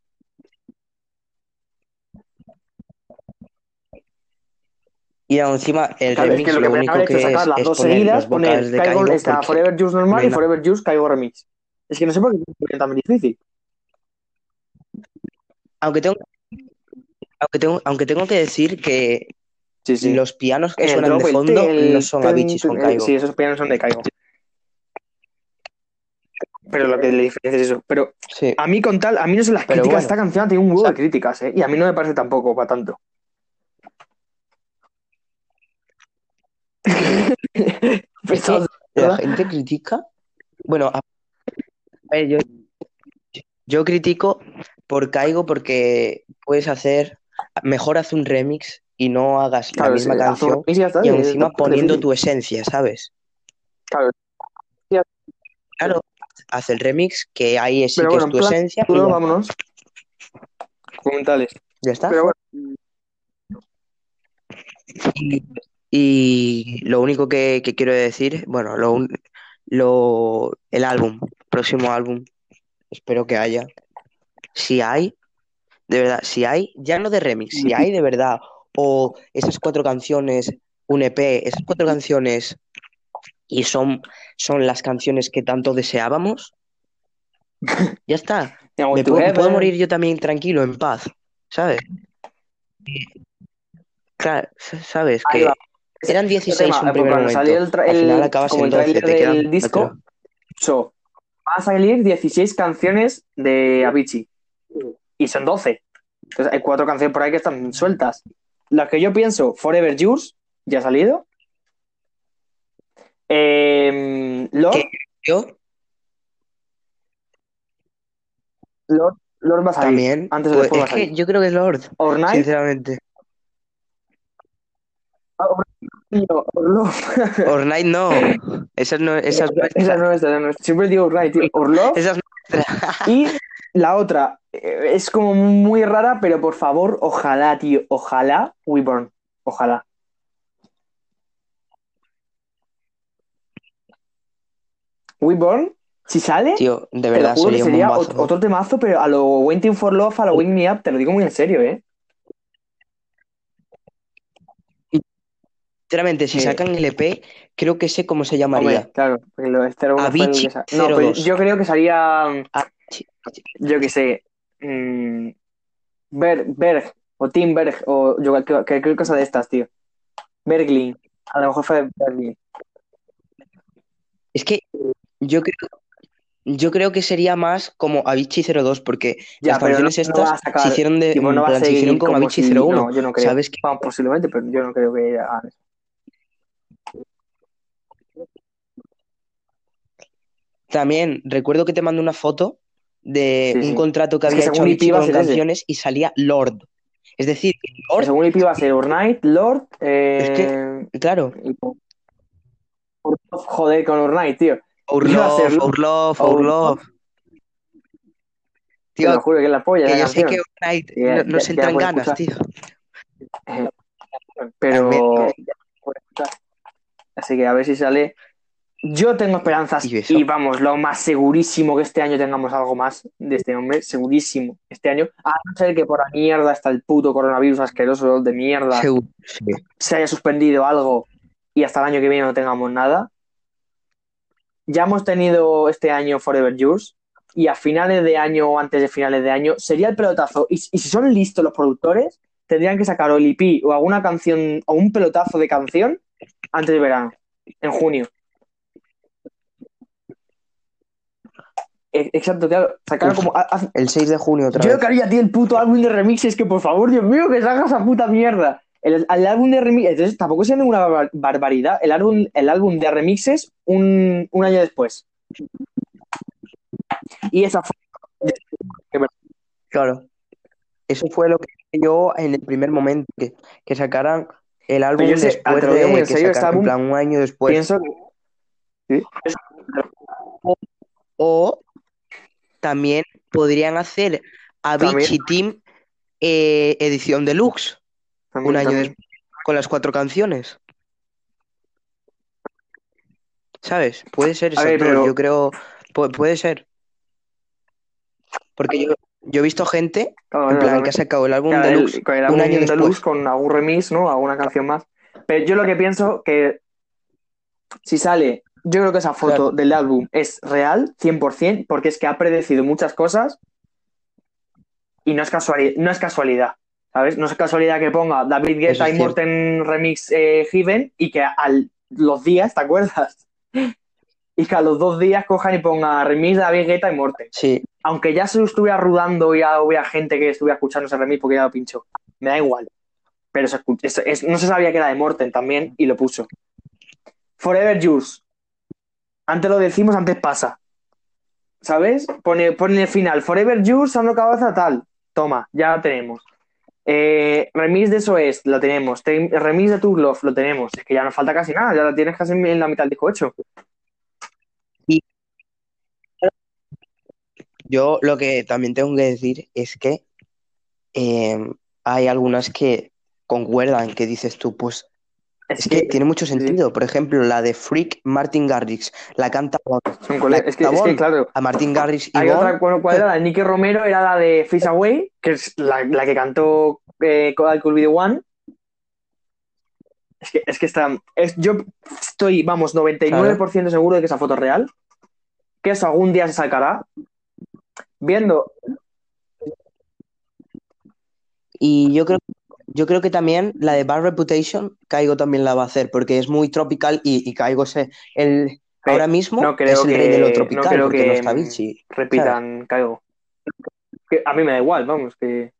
Y encima el Claro, es remix que lo que lo me único que es es sacar las es dos seguidas, poner Caigo, Caigo está Forever Juice normal y. Forever Juice Caigo Remix. Es que no sé por qué es tan difícil. Aunque tengo aunque tengo aunque tengo que decir que Sí, los pianos que el suenan de fondo el no son Avicii, son Caigo. Sí, esos pianos son de Caigo. Pero lo que le diferencia es eso. Pero Sí. a mí con tal, a mí no sé las Pero críticas, bueno. esta canción tenido un huevo O sea- de críticas, ¿eh? Y a mí no me parece tampoco para tanto. La gente critica. Bueno, a a ver, yo, yo critico por Caigo porque puedes hacer, mejor haz un remix y no hagas la misma sí, canción y ya está, y es encima poniendo tu esencia, ¿sabes? Claro. Claro, haz el remix que ahí sí Pero que bueno, es tu plan, esencia y Bueno, ya, vámonos. Comentales. ya está. Pero bueno, Y, y lo único que, que quiero decir, bueno, lo, un- lo, el álbum, próximo álbum, espero que haya. Si hay, de verdad, si hay, ya no de remix, si hay de verdad, o esas cuatro canciones, un EP, esas cuatro canciones, y son, son las canciones que tanto deseábamos, ya está. Me puedo, puedo morir yo también tranquilo, en paz, ¿sabes? Claro, sabes que eran Ese 16 tema, un pues primer momento. el, Al final acabas en el 12, tráiler te quedan del disco. Van a salir 16 canciones de Avicii. Y son 12. Entonces hay cuatro canciones por ahí que están sueltas. Las que yo pienso, Forever Yours, ya ha salido. Eh, Lord, ¿Qué? Yo Lord, Lord va a salir. también. Antes o Pues, después va es que yo creo que es Lord, Or Night, sinceramente. Tío, Or Love. Or Night no. Esa no, esa es Esa nuestra. no es, esa no es. Siempre digo Or Night, tío. Or Love. Esa es nuestra. Y la otra eh, es como muy rara, pero por favor, ojalá, tío, ojalá WeBorn. Ojalá. WeBorn, si sale, Tío, de verdad, sería un sería ot- otro temazo, pero a lo Waiting for Love, a lo Wake Me Up, te lo digo muy en serio, ¿eh? Sinceramente, si Sí. sacan el EP, creo que sé cómo se llamaría. Hombre, claro, porque lo este fue el Avicii que No, pero 02. yo creo que sería, sí. yo qué sé, mm, Berg, Berg, o Tim Berg, o yo que, que, que cosa de estas, tío. Berglin, a lo mejor fue Berglin. Es que yo creo, yo creo que sería más como Avicii 02, porque Ya, las no, canciones no estas sacar, se hicieron de, tipo, no plan, se hicieron como como Avicii si- 01. no, yo no creo. ¿Sabes qué? Vamos, posiblemente, pero yo no creo que hagan eso. También recuerdo que te mandé una foto de Sí, un sí. contrato que Es que había hecho según a con ser ese. canciones y salía Lord. Es decir, que Lord, segundo IP va a ser Ornight, Lord, eh, claro, y- Urlov, joder, con Ornight, tío. Love, Our Our Love. Te lo Tío, juro que es la polla que yo sé que Night Ya- no, ya entran ganas, tío. Pero. También. Así que a ver si sale. Yo tengo esperanzas ¿Y vamos, lo más segurísimo que este año tengamos algo más de este hombre, segurísimo este año, a no ser que por la mierda está el puto coronavirus asqueroso de mierda sí. se haya suspendido algo y hasta el año que viene no tengamos nada. Ya hemos tenido este año Forever Yours y a finales de año o antes de finales de año sería el pelotazo. Y, y si son listos los productores, tendrían que sacar o el EP o alguna canción o un pelotazo de canción antes de verano, en junio. Exacto, claro. Sacaron como. El 6 de junio otra Yo vez. lo que el puto álbum de remixes, que por favor, Dios mío, que salga esa puta mierda. El, el álbum de remixes, entonces tampoco sea ninguna barbar- barbaridad. El álbum, el álbum de remixes un, un año después. Y esa fue. Claro. Eso fue lo que yo en el primer momento, que, que sacaran el álbum yo sé, después de en que serio, este sacaran, en álbum, plan un año después. Pienso que. O también podrían hacer Avicii Team eh, edición deluxe, También, un año también. después, con las cuatro canciones. ¿Sabes? Puede ser esas ver, pero- yo creo, pu- puede ser. Porque yo, yo he visto gente, Claro, en plan, claro. que ha sacado el álbum Claro, el- deluxe con el un álbum año deluxe después. con algún remix, ¿no? Alguna canción más. Pero yo lo que pienso que si sale, yo creo que esa foto Claro. del álbum es real, 100%, porque es que ha predecido muchas cosas y no es casualidad, no es casualidad, ¿sabes? No es casualidad que ponga David Guetta y Morten remix eh, Heaven y que a los días, ¿te acuerdas? Y que a los dos días cojan y ponga remix David Guetta y Morten Sí, aunque ya se lo estuviera rudando y ya hubiera gente que estuviera escuchando ese remix porque ya lo pinchó. Me da igual. Pero se es- no se sabía que era de Morten también y lo puso. Forever Yours. Antes lo decimos, antes pasa. ¿Sabes? Pone, pone el final Forever Yours, Sandro Cabaza, tal. Toma, ya lo tenemos. Eh, de eso es, lo tenemos. Te- remix de Tu lo tenemos. Es que ya no falta casi nada, ya lo tienes casi en la mitad del disco hecho. yo lo que también tengo que decir es que eh, hay algunas que concuerdan, que dices tú, pues es que tiene mucho sentido. Por ejemplo, la de Freak Martin Garrix, la canta Bon. es, que, es que, claro, a Martin Garrix y Hay Bon. otra, bueno, ¿cuál era? La de Nicky Romero era la de Fish Away, que es la, la que cantó eh, I Could Be The One. Es que, es que está. Es, yo estoy, vamos, 99% seguro de que esa foto es real. Que eso algún día se sacará. Viendo. Y yo creo, yo creo que también la de Bad Reputation, Caigo también la va a hacer, porque es muy tropical y, y Caigo se, el, ahora mismo no creo es el que- rey de lo no tropical, creo porque que, no está Vichy. Repitan, caigo. Que a mí me da igual, vamos, que.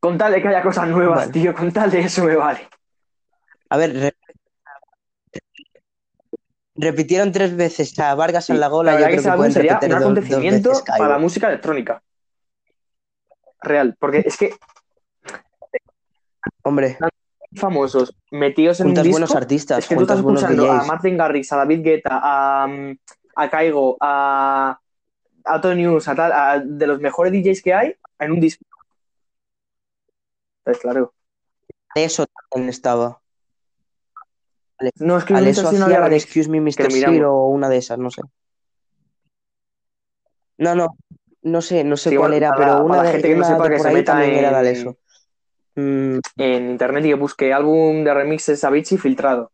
Con tal de que haya cosas nuevas, Vale. tío, con tal de eso me vale. A ver, re- repitieron tres veces a Vargas en la gola, la yo que creo que pueden sería un dos, dos acontecimiento veces para la música electrónica. Real, porque es que Hombre, famosos metidos en juntas un buenos disco, artistas, es que tú estás juntas buenos escuchando a DJs. Martin Garrix, a David Guetta, a, mm, a Caigo, a, a Tony News, a tal, a- de los mejores DJs que hay en un disco. Pues claro. Eso también estaba. No, es que sido hacía la de. Excuse Me, Mr. Zero o una de esas, no sé. No, no, no sé, no sé Sí, cuál era, pero una la de, gente que no sepa que se meta también era de en- Mm, En internet y que busque álbum de remixes Avicii filtrado.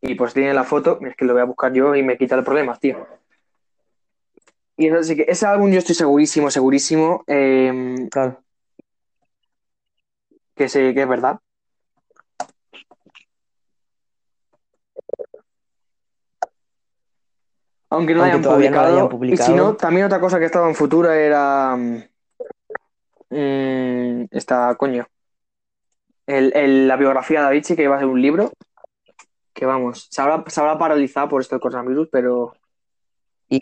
Y pues tiene la foto, es que lo voy a buscar yo y me quita el problema, tío. Y eso sí que ese álbum yo estoy segurísimo, segurísimo eh, claro. que, sé, que es verdad. Aunque no Aunque hayan no publicado. Y si no, también otra cosa que estaba en futuro era. mm, esta, coño. El, el- la biografía de Avicii, que iba a ser un libro. Que vamos, se habrá, se habrá paralizado por esto del coronavirus, pero. Y,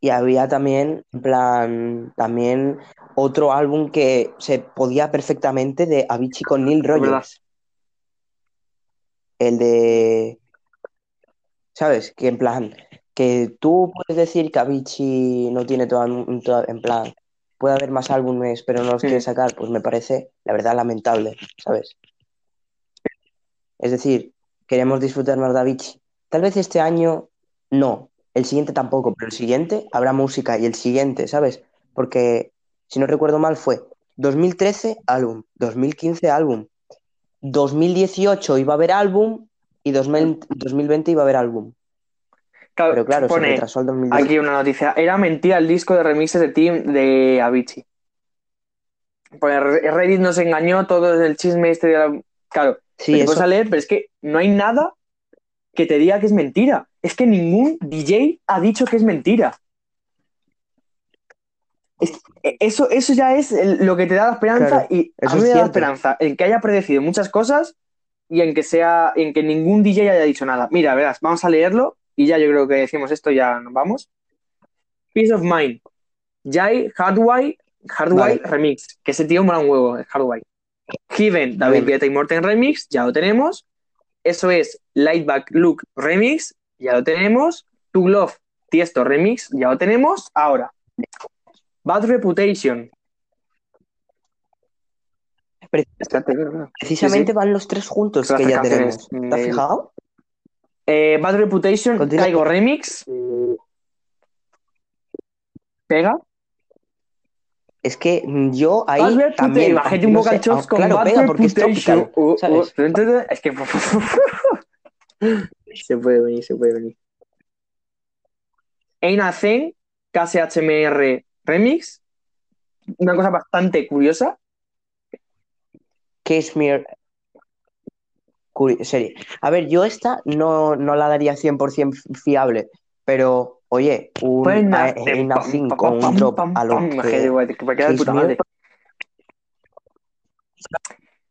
y había también, en plan, también otro álbum que se podía perfectamente de Avicii con Neil. Rogers. El de, ¿sabes? Que en plan, que tú puedes decir que Avicii no tiene todo, todo- en plan, puede haber más álbumes, pero no los Sí. quiere sacar, pues me parece, la verdad, lamentable, ¿sabes? Es decir, queremos disfrutar más de Avicii. Tal vez este año no, el siguiente tampoco, pero el siguiente habrá música y el siguiente, ¿sabes? Porque, si no recuerdo mal, fue 2013 álbum, 2015 álbum, 2018 iba a haber álbum y 2000 2020 iba a haber álbum. Claro, Pero claro, se pone retrasó al 2018. aquí una noticia. Era mentira el disco de remixes de Team de Avicii. Pues Reddit nos engañó, todo el chisme este de la... Claro, Sí, te eso. puedes a leer, pero es que no hay nada que te diga que es mentira. Es que ningún DJ ha dicho que es mentira. Es- eso, eso ya es el- lo que te da la esperanza Claro, y a mí me da la esperanza en que haya predecido muchas cosas y en que sea, en que ningún DJ haya dicho nada. Mira, verás, vamos a leerlo y ya yo creo que decimos esto, ya nos vamos. Peace of Mind. Jai Hardway, Hardway Vale. Remix. Que ese tío mola un huevo, el Hardway. Heaven, David. Guetta y Morten Remix, ya lo tenemos. Eso es Lightback Look Remix, ya lo tenemos. To Love Tiesto Remix, ya lo tenemos. Ahora, Bad Reputation. Precisamente van los tres juntos que ya tenemos. ¿Te has del- fijado? Eh, Bad Reputation, Continúa. Caigo Remix. Pega. Es que mm, yo ahí Bad Reputation, también. imagínate un no vocal chops ah, con claro, Bad pega porque es tropical, Uh, uh, es que se puede venir, se puede venir. Ain't a Thing, KSHMR Remix. Una cosa bastante curiosa. Cashmere. Curi- serie. A ver, yo esta no, no la daría 100% fiable, pero oye, un Pues 5 pam, un drop a lo que.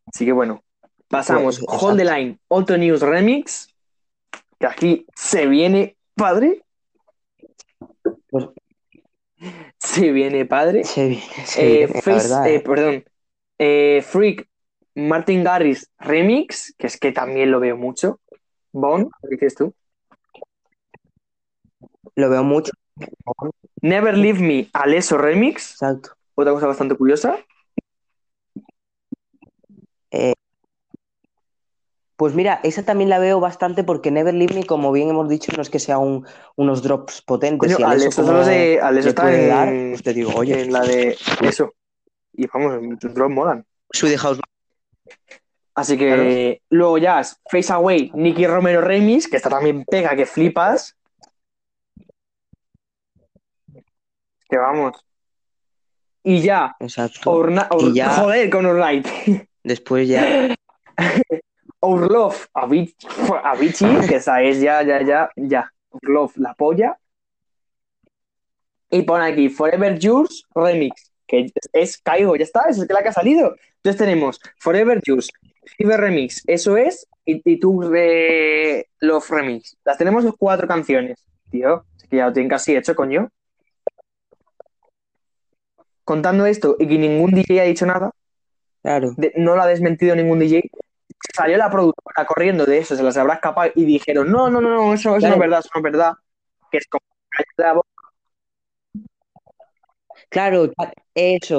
Así que bueno, pasamos. Pues, Hold the. Line, Auto News Remix. Que aquí se viene padre. Pues- Se viene padre. se viene, se Eh, viene, Face- verdad, eh, eh. perdón. Eh, Freak Martin Garrix Remix, que es que también lo veo mucho. Bon, ¿qué dices tú? Lo veo mucho. Never Leave Me Aleso Remix, Exacto. otra cosa bastante curiosa. Pues mira, esa también la veo bastante porque Never Leave Me, como bien hemos dicho, no es que sea un- unos drops potentes. Coño, y Aleso Aleso, de, está en, dar, pues te digo, oye, en la de eso. Y vamos, tus drops molan. Sweet House Así que luego ya es Face Away, Nicky Romero Remix, que esta también pega, que flipas. Que vamos. Y ya, Exacto. Y ya- joder, con Our Night. Después ya. Our Love, Avicii, Avicii, que esa es ya, ya, ya, ya. Our Love, la polla. Y pone aquí Forever Yours Remix, que es, Caigo, ya está, es la que ha salido. Entonces tenemos Forever Yours, Fever Remix, eso es, y, y tú de Love Remix. Las tenemos las cuatro canciones, tío. Que ya lo tienen casi hecho, coño. Contando esto y que ningún DJ ha dicho nada, Claro. de- no lo ha desmentido ningún DJ. Salió la productora corriendo de eso, se las habrá escapado y dijeron, no, no, no, no, eso, eso no es verdad, eso no es verdad. Que es como. Claro, eso.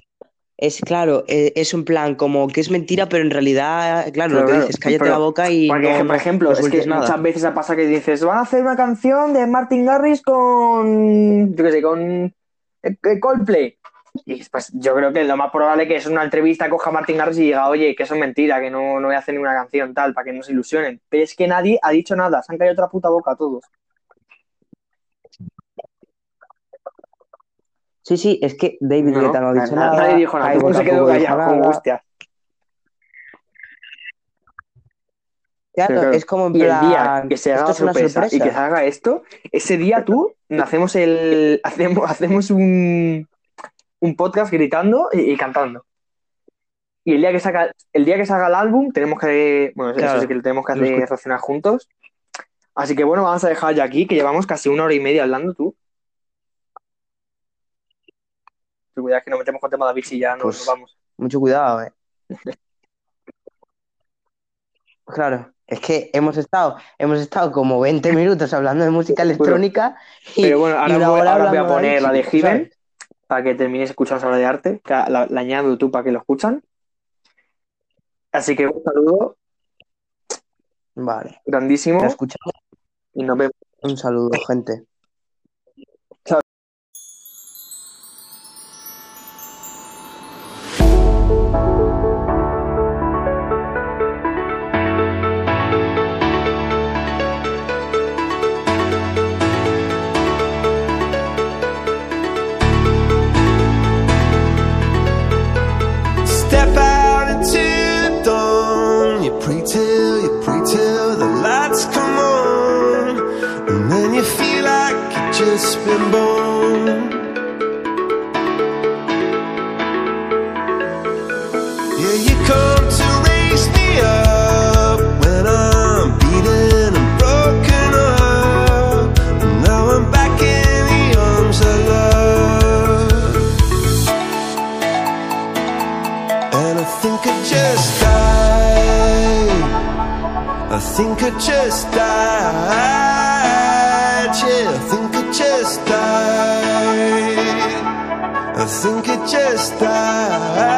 Es claro, eh, es un plan como que es mentira, pero en realidad, claro, lo que claro, dices, cállate pero- la boca y Porque, no, por ejemplo, no es que nada. muchas veces pasa que dices, van a hacer una canción de Martin Garrix con, yo qué sé, con eh, Coldplay. Y pues yo creo que lo más probable es que es una entrevista, coja a Martin Garrix y diga, oye, que eso es mentira, que no, no voy a hacer ninguna canción tal, para que no se ilusionen. Pero es que nadie ha dicho nada, se han caído otra puta boca todos. Sí, sí, es que David No, Guetta no ha dicho na- nada. Nadie dijo nada, todo se quedó callado. Claro, Pero claro, es como en Y el día que se haga una sorpresa, y que se sorpresa. haga esto, ese día tú hacemos el hacemos, hacemos un, un podcast gritando y, y cantando. Y el día que saca el día que salga el álbum tenemos que bueno, eso Claro. sí que lo tenemos que hacer reaccionar juntos. Así que bueno, vamos a dejar ya aquí que llevamos casi una hora y media hablando tú. Cuidado que nos metemos con tema de Avicii y ya nos, Pues- nos vamos. Mucho cuidado, eh. Claro, es que hemos estado, hemos estado como 20 minutos hablando de música electrónica y, Pero bueno, y ahora, una voy, hora ahora voy a poner la de Given para que termines escuchando obra de arte. que La, la añado tú para que lo escuchan. Así que un saludo Vale, grandísimo la escuchamos. y nos vemos. Un saludo, gente. Yeah, you come to raise me up when I'm beaten and broken up. And now I'm back in the arms of love. And I think I just died. I think I just died. Died. I think it